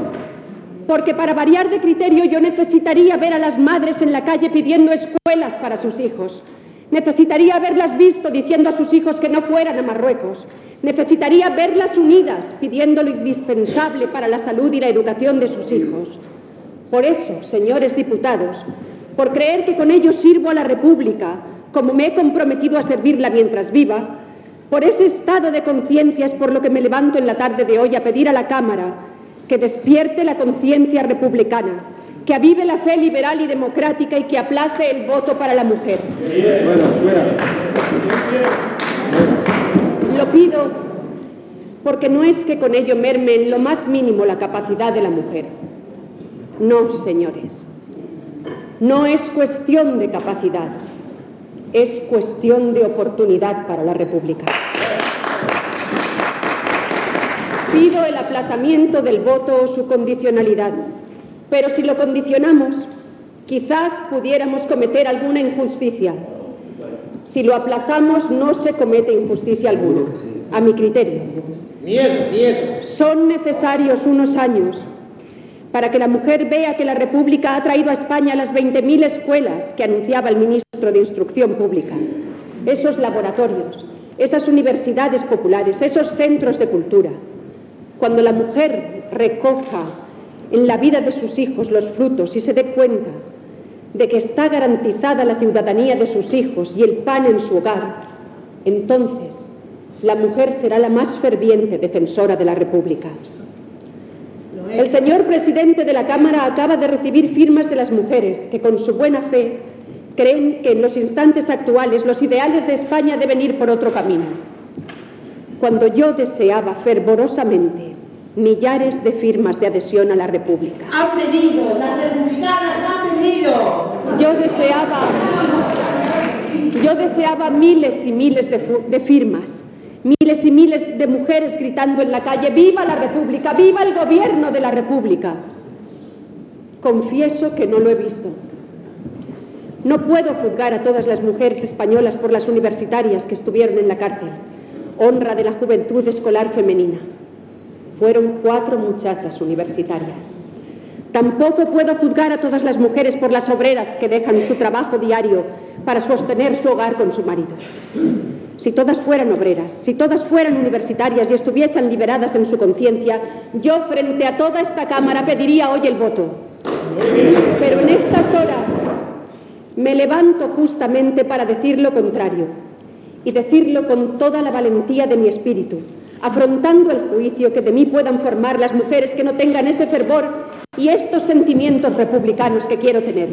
porque para variar de criterio yo necesitaría ver a las madres en la calle pidiendo escuelas para sus hijos. Necesitaría haberlas visto diciendo a sus hijos que no fueran a Marruecos. Necesitaría verlas unidas pidiendo lo indispensable para la salud y la educación de sus hijos. Por eso, señores diputados, por creer que con ello sirvo a la República, como me he comprometido a servirla mientras viva, por ese estado de conciencia es por lo que me levanto en la tarde de hoy a pedir a la Cámara que despierte la conciencia republicana, que avive la fe liberal y democrática y que aplace el voto para la mujer. Lo pido porque no es que con ello merme en lo más mínimo la capacidad de la mujer. No, señores. No es cuestión de capacidad, es cuestión de oportunidad para la República. Pido el aplazamiento del voto o su condicionalidad, pero si lo condicionamos, quizás pudiéramos cometer alguna injusticia. Si lo aplazamos, no se comete injusticia alguna, a mi criterio. Miedo, miedo. Son necesarios unos años para que la mujer vea que la República ha traído a España las 20.000 escuelas que anunciaba el ministro de Instrucción Pública, esos laboratorios, esas universidades populares, esos centros de cultura. Cuando la mujer recoja en la vida de sus hijos los frutos y se dé cuenta de que está garantizada la ciudadanía de sus hijos y el pan en su hogar, entonces la mujer será la más ferviente defensora de la República. El señor presidente de la Cámara acaba de recibir firmas de las mujeres que, con su buena fe, creen que en los instantes actuales los ideales de España deben ir por otro camino. Cuando yo deseaba fervorosamente millares de firmas de adhesión a la República. Han venido, las republicanas han venido. Yo deseaba, yo deseaba miles y miles de, de firmas miles y miles de mujeres gritando en la calle, ¡Viva la República! ¡Viva el gobierno de la República! Confieso que no lo he visto. No puedo juzgar a todas las mujeres españolas por las universitarias que estuvieron en la cárcel, honra de la juventud escolar femenina. Fueron cuatro muchachas universitarias. Tampoco puedo juzgar a todas las mujeres por las obreras que dejan su trabajo diario para sostener su hogar con su marido. Si todas fueran obreras, si todas fueran universitarias y estuviesen liberadas en su conciencia, yo frente a toda esta Cámara pediría hoy el voto. Pero en estas horas me levanto justamente para decir lo contrario y decirlo con toda la valentía de mi espíritu, afrontando el juicio que de mí puedan formar las mujeres que no tengan ese fervor y estos sentimientos republicanos que quiero tener.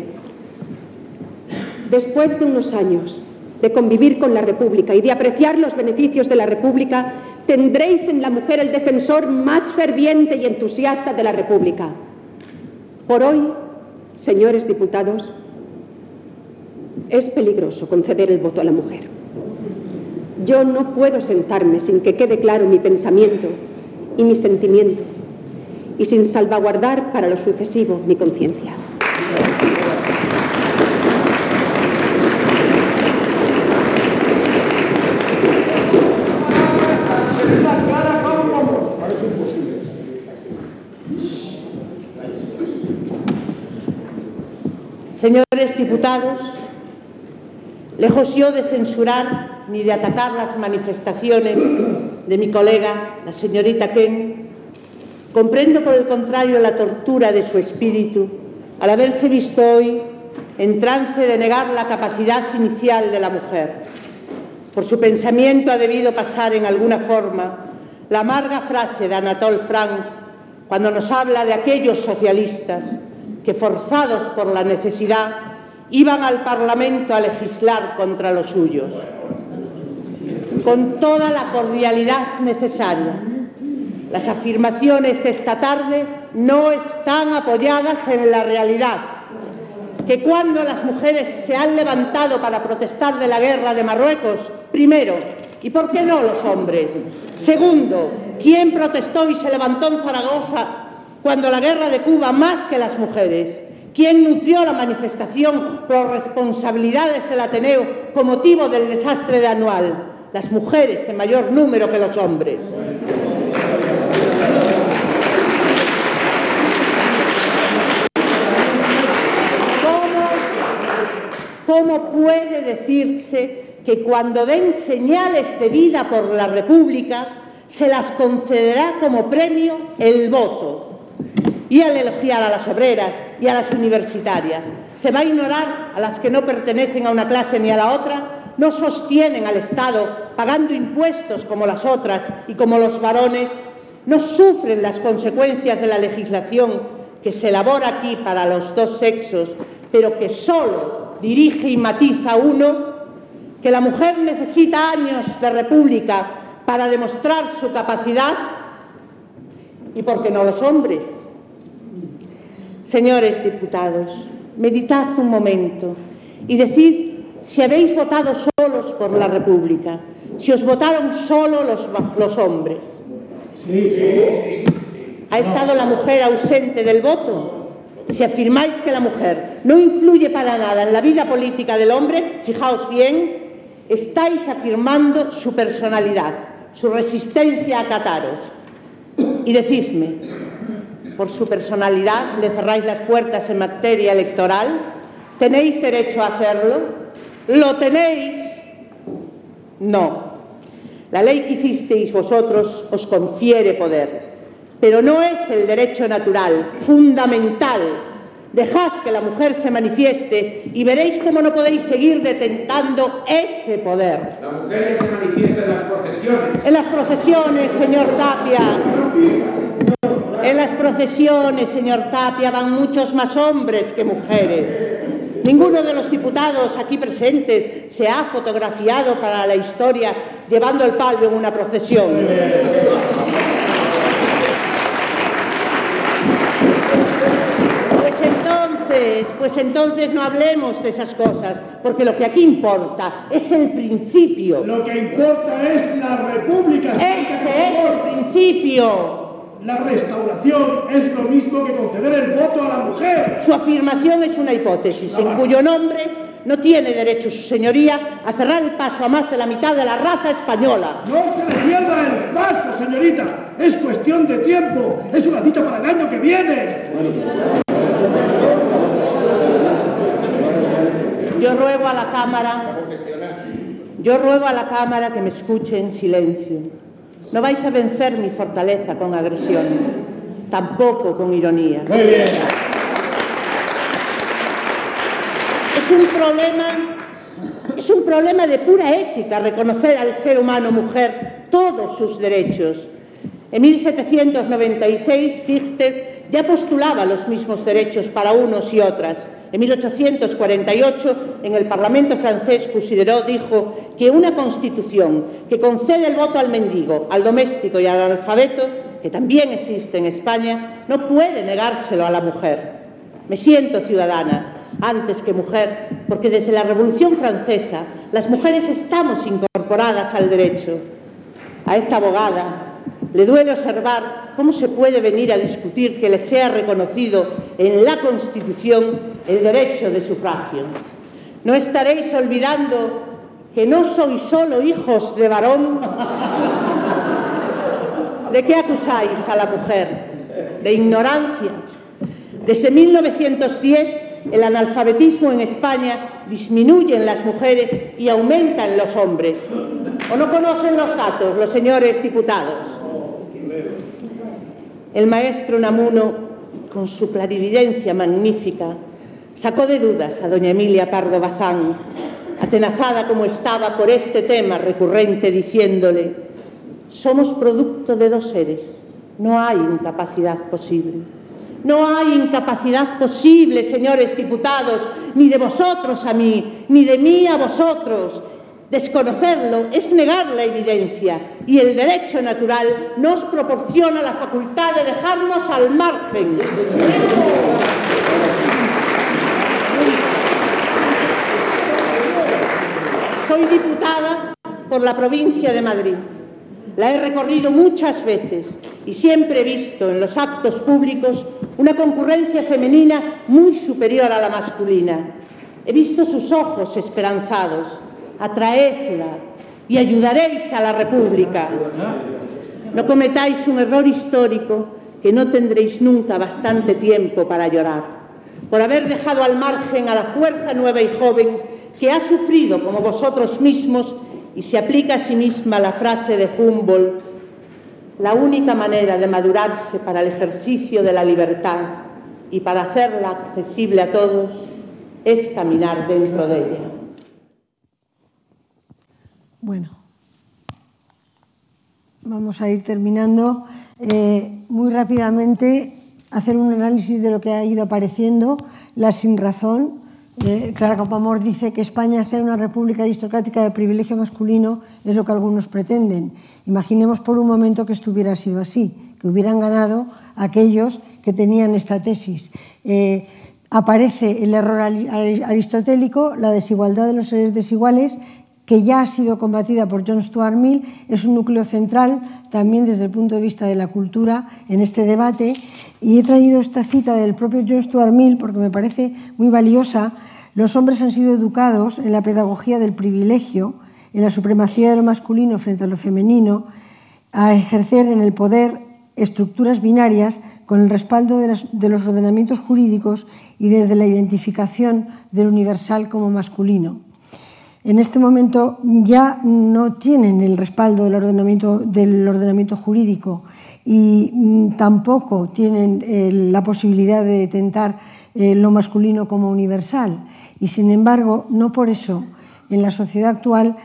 Después de unos años de convivir con la República y de apreciar los beneficios de la República, tendréis en la mujer el defensor más ferviente y entusiasta de la República. Por hoy, señores diputados, es peligroso conceder el voto a la mujer. Yo no puedo sentarme sin que quede claro mi pensamiento y mi sentimiento y sin salvaguardar para lo sucesivo mi conciencia. Señores diputados, lejos yo de censurar ni de atacar las manifestaciones de mi colega, la señorita Ken, comprendo por el contrario la tortura de su espíritu al haberse visto hoy en trance de negar la capacidad inicial de la mujer. Por su pensamiento ha debido pasar en alguna forma la amarga frase de Anatole France cuando nos habla de aquellos socialistas que forzados por la necesidad iban al Parlamento a legislar contra los suyos, con toda la cordialidad necesaria. Las afirmaciones de esta tarde no están apoyadas en la realidad, que cuando las mujeres se han levantado para protestar de la guerra de Marruecos, primero, ¿y por qué no los hombres? Segundo, ¿quién protestó y se levantó en Zaragoza cuando la guerra de Cuba más que las mujeres. ¿Quién nutrió la manifestación por responsabilidades del Ateneo con motivo del desastre de anual? Las mujeres en mayor número que los hombres. ¿Cómo, ¿Cómo puede decirse que cuando den señales de vida por la República se las concederá como premio el voto? y al elogiar a las obreras y a las universitarias. Se va a ignorar a las que no pertenecen a una clase ni a la otra, no sostienen al Estado pagando impuestos como las otras y como los varones, no sufren las consecuencias de la legislación que se elabora aquí para los dos sexos, pero que solo dirige y matiza uno, que la mujer necesita años de república para demostrar su capacidad y porque no los hombres. Señores diputados, meditad un momento y decid si habéis votado solos por la República, si os votaron solo los, los hombres. ¿Ha estado la mujer ausente del voto? Si afirmáis que la mujer no influye para nada en la vida política del hombre, fijaos bien, estáis afirmando su personalidad, su resistencia a cataros. Y decidme, por su personalidad le cerráis las puertas en materia electoral? ¿Tenéis derecho a hacerlo? ¿Lo tenéis? No. La ley que hicisteis vosotros os confiere poder, pero no es el derecho natural, fundamental. Dejad que la mujer se manifieste y veréis cómo no podéis seguir detentando ese poder. La mujer se manifiesta en las procesiones. En las procesiones, señor Tapia. En las procesiones procesiones, señor Tapia, van muchos más hombres que mujeres. Ninguno de los diputados aquí presentes se ha fotografiado para la historia llevando el palio en una procesión. Pues entonces, pues entonces no hablemos de esas cosas, porque lo que aquí importa es el principio. Lo que importa es la república. Ese es el principio. La restauración es lo mismo que conceder el voto a la mujer. Su afirmación es una hipótesis en cuyo nombre no tiene derecho su señoría a cerrar el paso a más de la mitad de la raza española. No se le cierra el paso, señorita. Es cuestión de tiempo. Es una cita para el año que viene. Yo ruego a la Cámara, yo ruego a la Cámara que me escuche en silencio. No vais a vencer mi fortaleza con agresiones, tampoco con ironía. Muy bien. Es un problema, es un problema de pura ética reconocer al ser humano mujer todos sus derechos. En 1796 Fichte ya postulaba los mismos derechos para unos y otras. En 1848, en el Parlamento francés, Consideró dijo que una constitución que concede el voto al mendigo, al doméstico y al analfabeto, que también existe en España, no puede negárselo a la mujer. Me siento ciudadana antes que mujer, porque desde la Revolución Francesa las mujeres estamos incorporadas al derecho. A esta abogada le duele observar cómo se puede venir a discutir que le sea reconocido en la Constitución el derecho de sufragio. No estaréis olvidando que no sois solo hijos de varón. (laughs) ¿De qué acusáis a la mujer? De ignorancia. Desde 1910 el analfabetismo en España disminuye en las mujeres y aumenta en los hombres. ¿O no conocen los datos los señores diputados? El maestro Namuno, con su clarividencia magnífica, sacó de dudas a doña Emilia Pardo Bazán, atenazada como estaba por este tema recurrente, diciéndole, somos producto de dos seres, no hay incapacidad posible. No hay incapacidad posible, señores diputados, ni de vosotros a mí, ni de mí a vosotros. Desconocerlo es negar la evidencia y el derecho natural nos proporciona la facultad de dejarnos al margen. Soy diputada por la provincia de Madrid. La he recorrido muchas veces y siempre he visto en los actos públicos una concurrencia femenina muy superior a la masculina. He visto sus ojos esperanzados, atraedla y ayudaréis a la República. No cometáis un error histórico que no tendréis nunca bastante tiempo para llorar, por haber dejado al margen a la fuerza nueva y joven que ha sufrido como vosotros mismos y se aplica a sí misma la frase de Humboldt, la única manera de madurarse para el ejercicio de la libertad y para hacerla accesible a todos es caminar dentro de ella. Bueno, vamos a ir terminando. Eh, muy rápidamente, hacer un análisis de lo que ha ido apareciendo. La sin razón. Eh, Clara Campoamor dice que España sea una república aristocrática de privilegio masculino es lo que algunos pretenden. Imaginemos por un momento que esto hubiera sido así, que hubieran ganado aquellos que tenían esta tesis. Eh, aparece el error aristotélico, la desigualdad de los seres desiguales, que ya ha sido combatida por John Stuart Mill, es un núcleo central también desde el punto de vista de la cultura en este debate. Y he traído esta cita del propio John Stuart Mill porque me parece muy valiosa. Los hombres han sido educados en la pedagogía del privilegio, en la supremacía de lo masculino frente a lo femenino, a ejercer en el poder estructuras binarias con el respaldo de, de los ordenamientos jurídicos y desde la identificación del universal como masculino en este momento ya no tienen el respaldo del ordenamiento, jurídico y mm, tampoco tienen eh, la posibilidad de detentar eh, lo masculino como universal. Y sin embargo, no por eso, en la sociedad actual,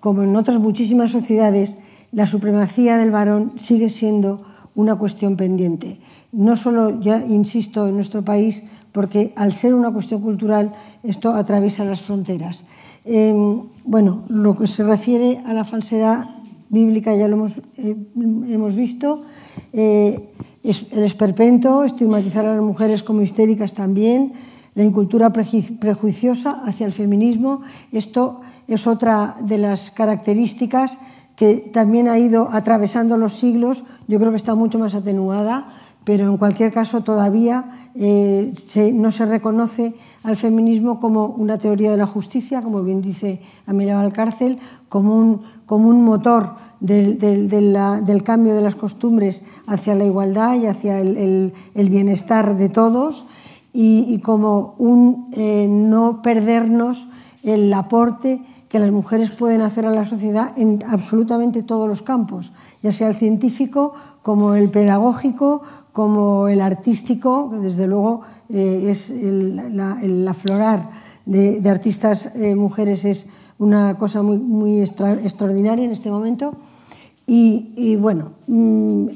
como en otras muchísimas sociedades, la supremacía del varón sigue siendo una cuestión pendiente. No solo, ya insisto, en nuestro país, porque al ser una cuestión cultural esto atraviesa las fronteras. Eh, bueno, lo que se refiere a la falsedad bíblica ya lo hemos, eh, hemos visto. Eh, el esperpento, estigmatizar a las mujeres como histéricas también, la incultura prejuiciosa hacia el feminismo. Esto es otra de las características que también ha ido atravesando los siglos. Yo creo que está mucho más atenuada, pero en cualquier caso todavía eh, no se reconoce al feminismo como una teoría de la justicia, como bien dice Amelia Valcárcel, como un, como un motor del, del, del, cambio de las costumbres hacia la igualdad y hacia el, el bienestar de todos y, y como un eh, no perdernos el aporte que las mujeres pueden hacer a la sociedad en absolutamente todos los campos, ya sea el científico como el pedagógico, como el artístico, que desde luego eh, es el, la, el aflorar de, de artistas eh, mujeres es una cosa muy, muy extra, extraordinaria en este momento. Y, y bueno, mmm,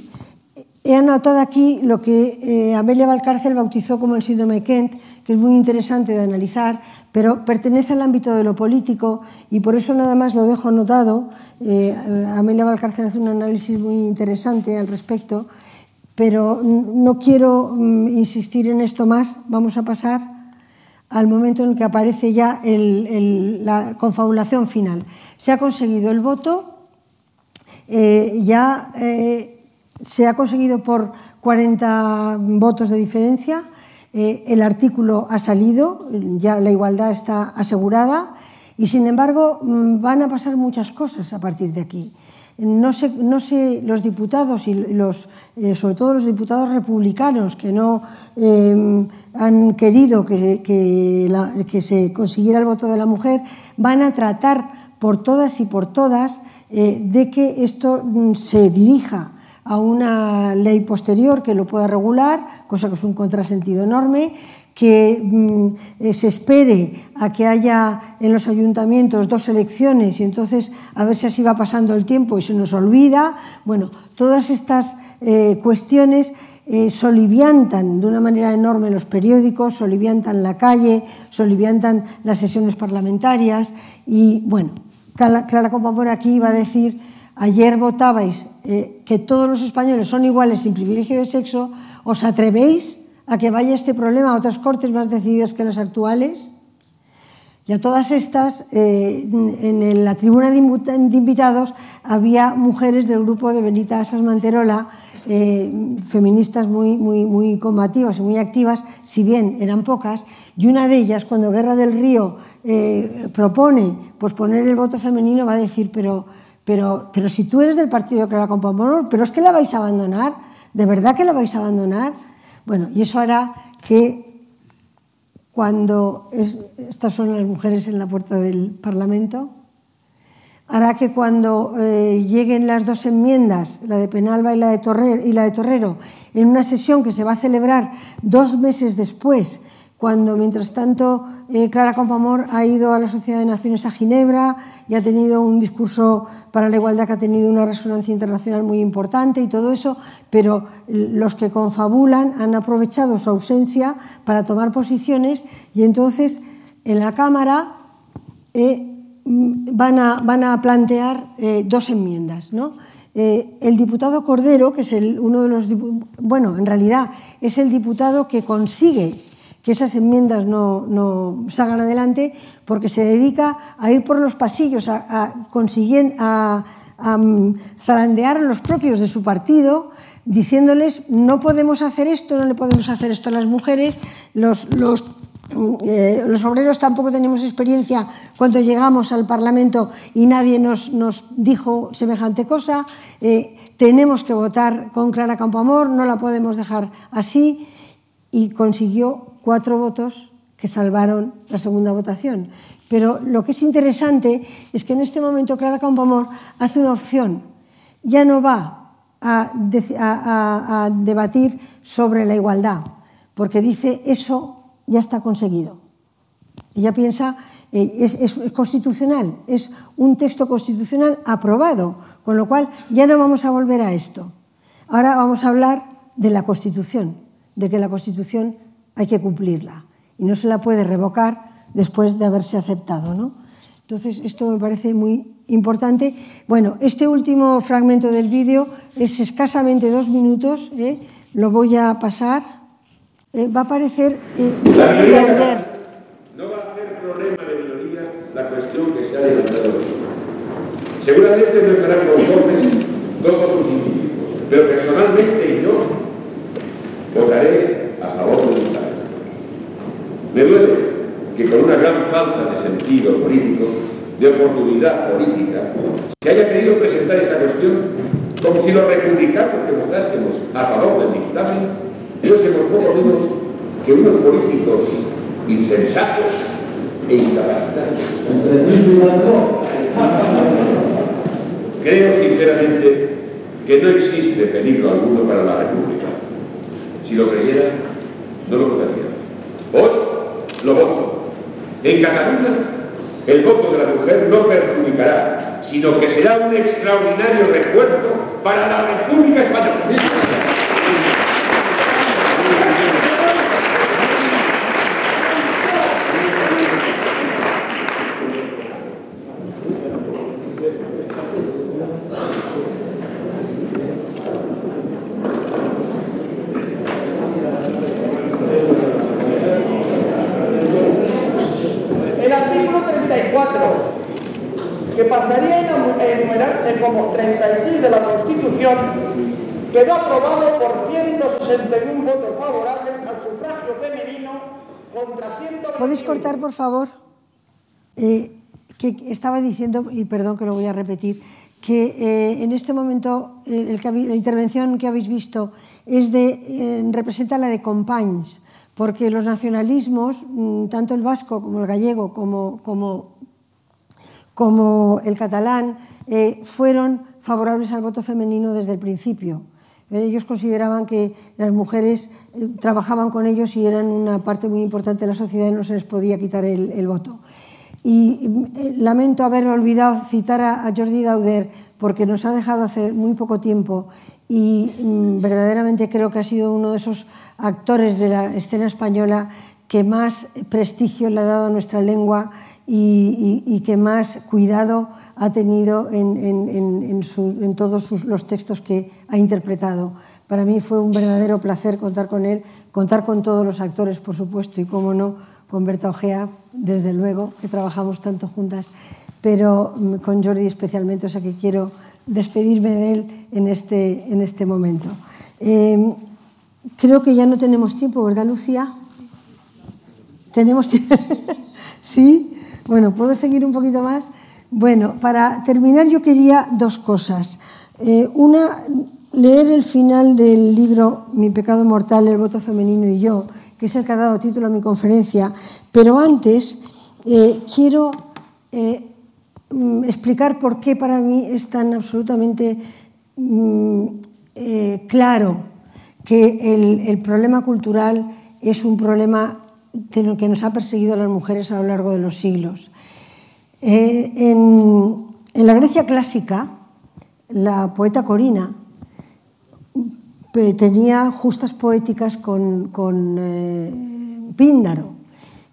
he anotado aquí lo que eh, Amelia Valcárcel bautizó como el síndrome Kent, que es muy interesante de analizar, pero pertenece al ámbito de lo político y por eso nada más lo dejo anotado. Eh, Amelia Valcárcel hace un análisis muy interesante al respecto, pero no quiero mm, insistir en esto más. Vamos a pasar al momento en que aparece ya la confabulación final. Se ha conseguido el voto, eh, ya eh, se ha conseguido por 40 votos de diferencia, eh, el artículo ha salido, ya la igualdad está asegurada y sin embargo mm, van a pasar muchas cosas a partir de aquí. No sé, no los diputados y los, eh, sobre todo los diputados republicanos que no eh, han querido que, que se consiguiera el voto de la mujer, van a tratar por todas y por todas eh, de que esto mm, se dirija a una ley posterior que lo pueda regular, cosa que es un contrasentido enorme, que mm, eh, se espere a que haya en los ayuntamientos dos elecciones y entonces a ver si así va pasando el tiempo y se nos olvida. Bueno, todas estas eh, cuestiones eh, soliviantan de una manera enorme los periódicos, soliviantan la calle, soliviantan las sesiones parlamentarias y bueno, Clara, Clara Compamor aquí iba a decir, ayer votabais que todos los españoles son iguales sin privilegio de sexo, ¿os atrevéis a que vaya este problema a otras cortes más decididas que las actuales? Y a todas estas, eh, en la tribuna de invitados había mujeres del grupo de Benita Asas Manterola, eh, feministas muy, muy, muy combativas y muy activas, si bien eran pocas, y una de ellas, cuando Guerra del Río eh, propone posponer el voto femenino, va a decir, pero pero, pero si tú eres del partido que la compone, pero es que la vais a abandonar, ¿de verdad que la vais a abandonar? Bueno, y eso hará que cuando es, estas son las mujeres en la puerta del Parlamento, hará que cuando eh, lleguen las dos enmiendas, la de Penalba y la de, Torrer, y la de Torrero, en una sesión que se va a celebrar dos meses después cuando mientras tanto eh, Clara Compamor ha ido a la Sociedad de Naciones a Ginebra y ha tenido un discurso para la igualdad que ha tenido una resonancia internacional muy importante y todo eso, pero los que confabulan han aprovechado su ausencia para tomar posiciones y entonces en la Cámara eh, van, a, van, a, plantear eh, dos enmiendas. ¿no? Eh, el diputado Cordero, que es el, uno de los... Bueno, en realidad es el diputado que consigue que esas enmiendas no, no salgan adelante porque se dedica a ir por los pasillos, a, a, conseguir, a, a um, zarandear a los propios de su partido, diciéndoles no podemos hacer esto, no le podemos hacer esto a las mujeres, los, los eh, los obreros tampoco tenemos experiencia cuando llegamos al Parlamento y nadie nos, nos dijo semejante cosa. Eh, tenemos que votar con Clara Campoamor, no la podemos dejar así. Y consiguió cuatro votos que salvaron la segunda votación. Pero lo que es interesante es que en este momento Clara Campoamor hace una opción. Ya no va a, a, a debatir sobre la igualdad, porque dice eso ya está conseguido. Ella piensa, eh, es, es, constitucional, es un texto constitucional aprobado, con lo cual ya no vamos a volver a esto. Ahora vamos a hablar de la Constitución, de que la Constitución hay que cumplirla y no se la puede revocar después de haberse aceptado. ¿no? Entonces, esto me parece muy importante. Bueno, este último fragmento del vídeo es escasamente dos minutos, ¿eh? lo voy a pasar. Eh, va a aparecer... Eh, no va a hacer problema de minoría la cuestión que se ha levantado Seguramente no estarán conformes todos sus individuos, pero personalmente yo votaré a favor Estado. Me duele que con una gran falta de sentido político, de oportunidad política, se haya querido presentar esta cuestión como si los republicanos que votásemos a favor del dictamen fuésemos poco menos que unos políticos insensatos e incapacitados. Creo sinceramente que no existe peligro alguno para la República. Si lo creyera, no lo votaría. Hoy lo voto. En Cataluña, el voto de la mujer no perjudicará, sino que será un extraordinario refuerzo para la República Española. Como 36 de la Constitución, quedó aprobado por 161 votos favorables al sufragio femenino contra 100... ¿Podéis cortar, por favor? Eh, que estaba diciendo, y perdón que lo voy a repetir, que eh, en este momento eh, el, la intervención que habéis visto es de, eh, representa la de Companys, porque los nacionalismos, mm, tanto el vasco como el gallego como, como como el catalán, eh, fueron favorables al voto femenino desde el principio. Eh, ellos consideraban que las mujeres eh, trabajaban con ellos y eran una parte muy importante de la sociedad y no se les podía quitar el, voto. Y lamento haber olvidado citar a, a Jordi Dauder porque nos ha dejado hace muy poco tiempo y mm, verdaderamente creo que ha sido uno de esos actores de la escena española que más prestigio le ha dado a nuestra lengua y, y, y que más cuidado ha tenido en, en, en, su, en todos sus, los textos que ha interpretado. Para mí fue un verdadero placer contar con él, contar con todos los actores, por supuesto, y cómo no, con Berta Ojea, desde luego, que trabajamos tanto juntas, pero mm, con Jordi especialmente, o sea que quiero despedirme de él en este, en este momento. Eh, creo que ya no tenemos tiempo, ¿verdad, Lucía? ¿Tenemos tiempo? (laughs) ¿Sí? Bueno, ¿puedo seguir un poquito más? Bueno, para terminar yo quería dos cosas. Eh, una, leer el final del libro Mi pecado mortal, el voto femenino y yo, que es el que ha dado título a mi conferencia, pero antes eh, quiero eh, mm, explicar por qué para mí es tan absolutamente mm, claro que el, el problema cultural es un problema que nos ha perseguido a las mujeres a lo largo de los siglos. Eh, en, la Grecia clásica, la poeta Corina tenía justas poéticas con, con eh, Píndaro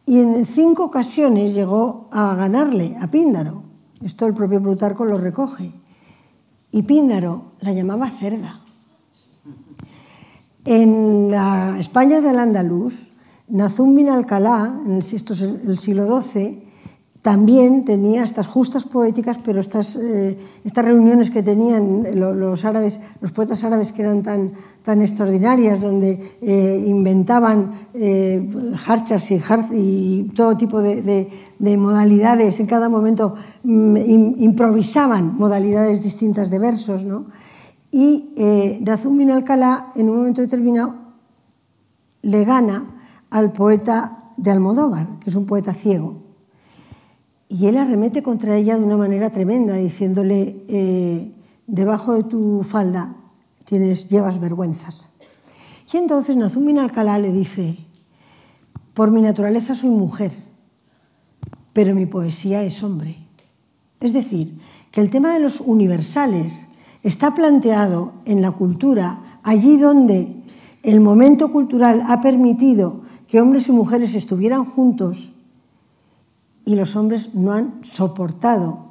y en cinco ocasiones llegó a ganarle a Píndaro. Esto el propio Plutarco lo recoge. Y Píndaro la llamaba cerda. En la España del Andaluz, Nazum bin Alcalá, en el, el siglo XII, también tenía estas justas poéticas, pero estas, eh, estas reuniones que tenían los, árabes, los poetas árabes que eran tan, tan extraordinarias, donde eh, inventaban eh, harchas y, y, todo tipo de, modalidades, en cada momento mm, improvisaban modalidades distintas de versos. ¿no? Y eh, Nazum bin Alcalá, en un momento determinado, le gana al poeta de Almodóvar, que es un poeta ciego. Y él arremete contra ella de una manera tremenda, diciéndole, eh, debajo de tu falda tienes, llevas vergüenzas. Y entonces Nazum bin Alcalá le dice, por mi naturaleza soy mujer, pero mi poesía es hombre. Es decir, que el tema de los universales está planteado en la cultura allí donde el momento cultural ha permitido que hombres y mujeres estuvieran juntos y los hombres no han soportado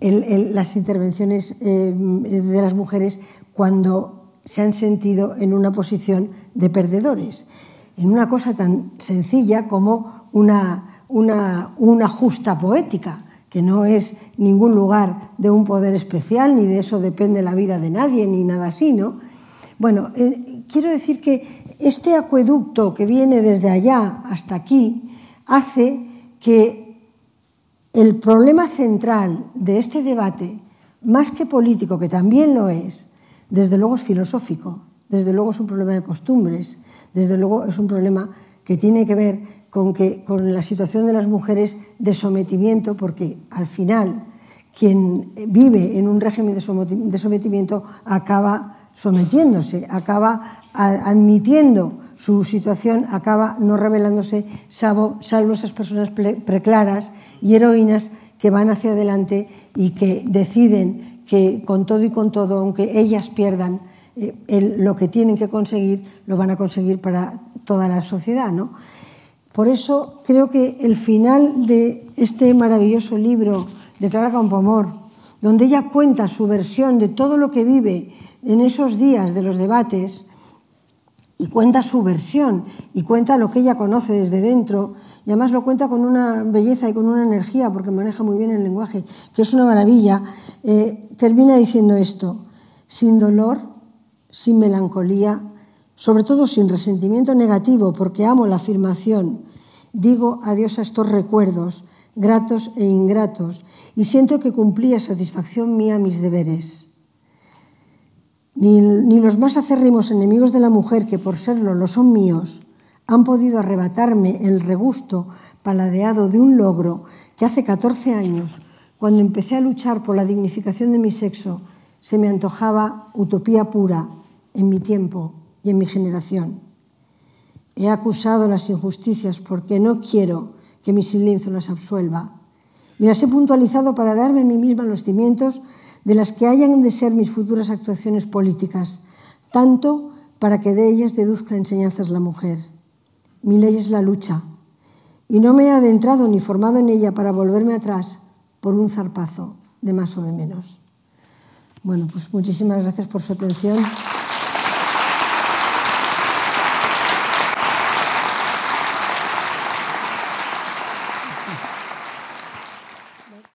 las intervenciones eh, de las mujeres cuando se han sentido en una posición de perdedores, en una cosa tan sencilla como una, una, una justa poética que no es ningún lugar de un poder especial, ni de eso depende la vida de nadie, ni nada así, ¿no? Bueno, eh, quiero decir que este acueducto que viene desde allá hasta aquí hace que el problema central de este debate, más que político, que también lo es, desde luego es filosófico, desde luego es un problema de costumbres, desde luego es un problema que tiene que ver con, que, con la situación de las mujeres de sometimiento, porque al final quien vive en un régimen de sometimiento acaba sometiéndose, acaba admitiendo su situación, acaba no revelándose, salvo, esas personas preclaras y heroínas que van hacia adelante y que deciden que con todo y con todo, aunque ellas pierdan eh, lo que tienen que conseguir, lo van a conseguir para toda la sociedad. ¿no? Por eso creo que el final de este maravilloso libro de Clara Campoamor, donde ella cuenta su versión de todo lo que vive en esos días de los debates, y cuenta su versión y cuenta lo que ella conoce desde dentro y además lo cuenta con una belleza y con una energía porque maneja muy bien el lenguaje, que es una maravilla, eh, termina diciendo esto, sin dolor, sin melancolía, sobre todo sin resentimiento negativo, porque amo la afirmación, digo adiós a estos recuerdos, gratos e ingratos, y siento que cumplí a satisfacción mía mis deberes. Ni, los más acérrimos enemigos de la mujer, que por serlo lo son míos, han podido arrebatarme el regusto paladeado de un logro que hace 14 años, cuando empecé a luchar por la dignificación de mi sexo, se me antojaba utopía pura en mi tiempo y en mi generación. He acusado las injusticias porque no quiero que mi silencio las absuelva y las he puntualizado para darme a mí misma los cimientos de las que hayan de ser mis futuras actuaciones políticas, tanto para que de ellas deduzca enseñanzas la mujer. Mi ley es la lucha y no me he adentrado ni formado en ella para volverme atrás por un zarpazo de más o de menos. Bueno, pues muchísimas gracias por su atención.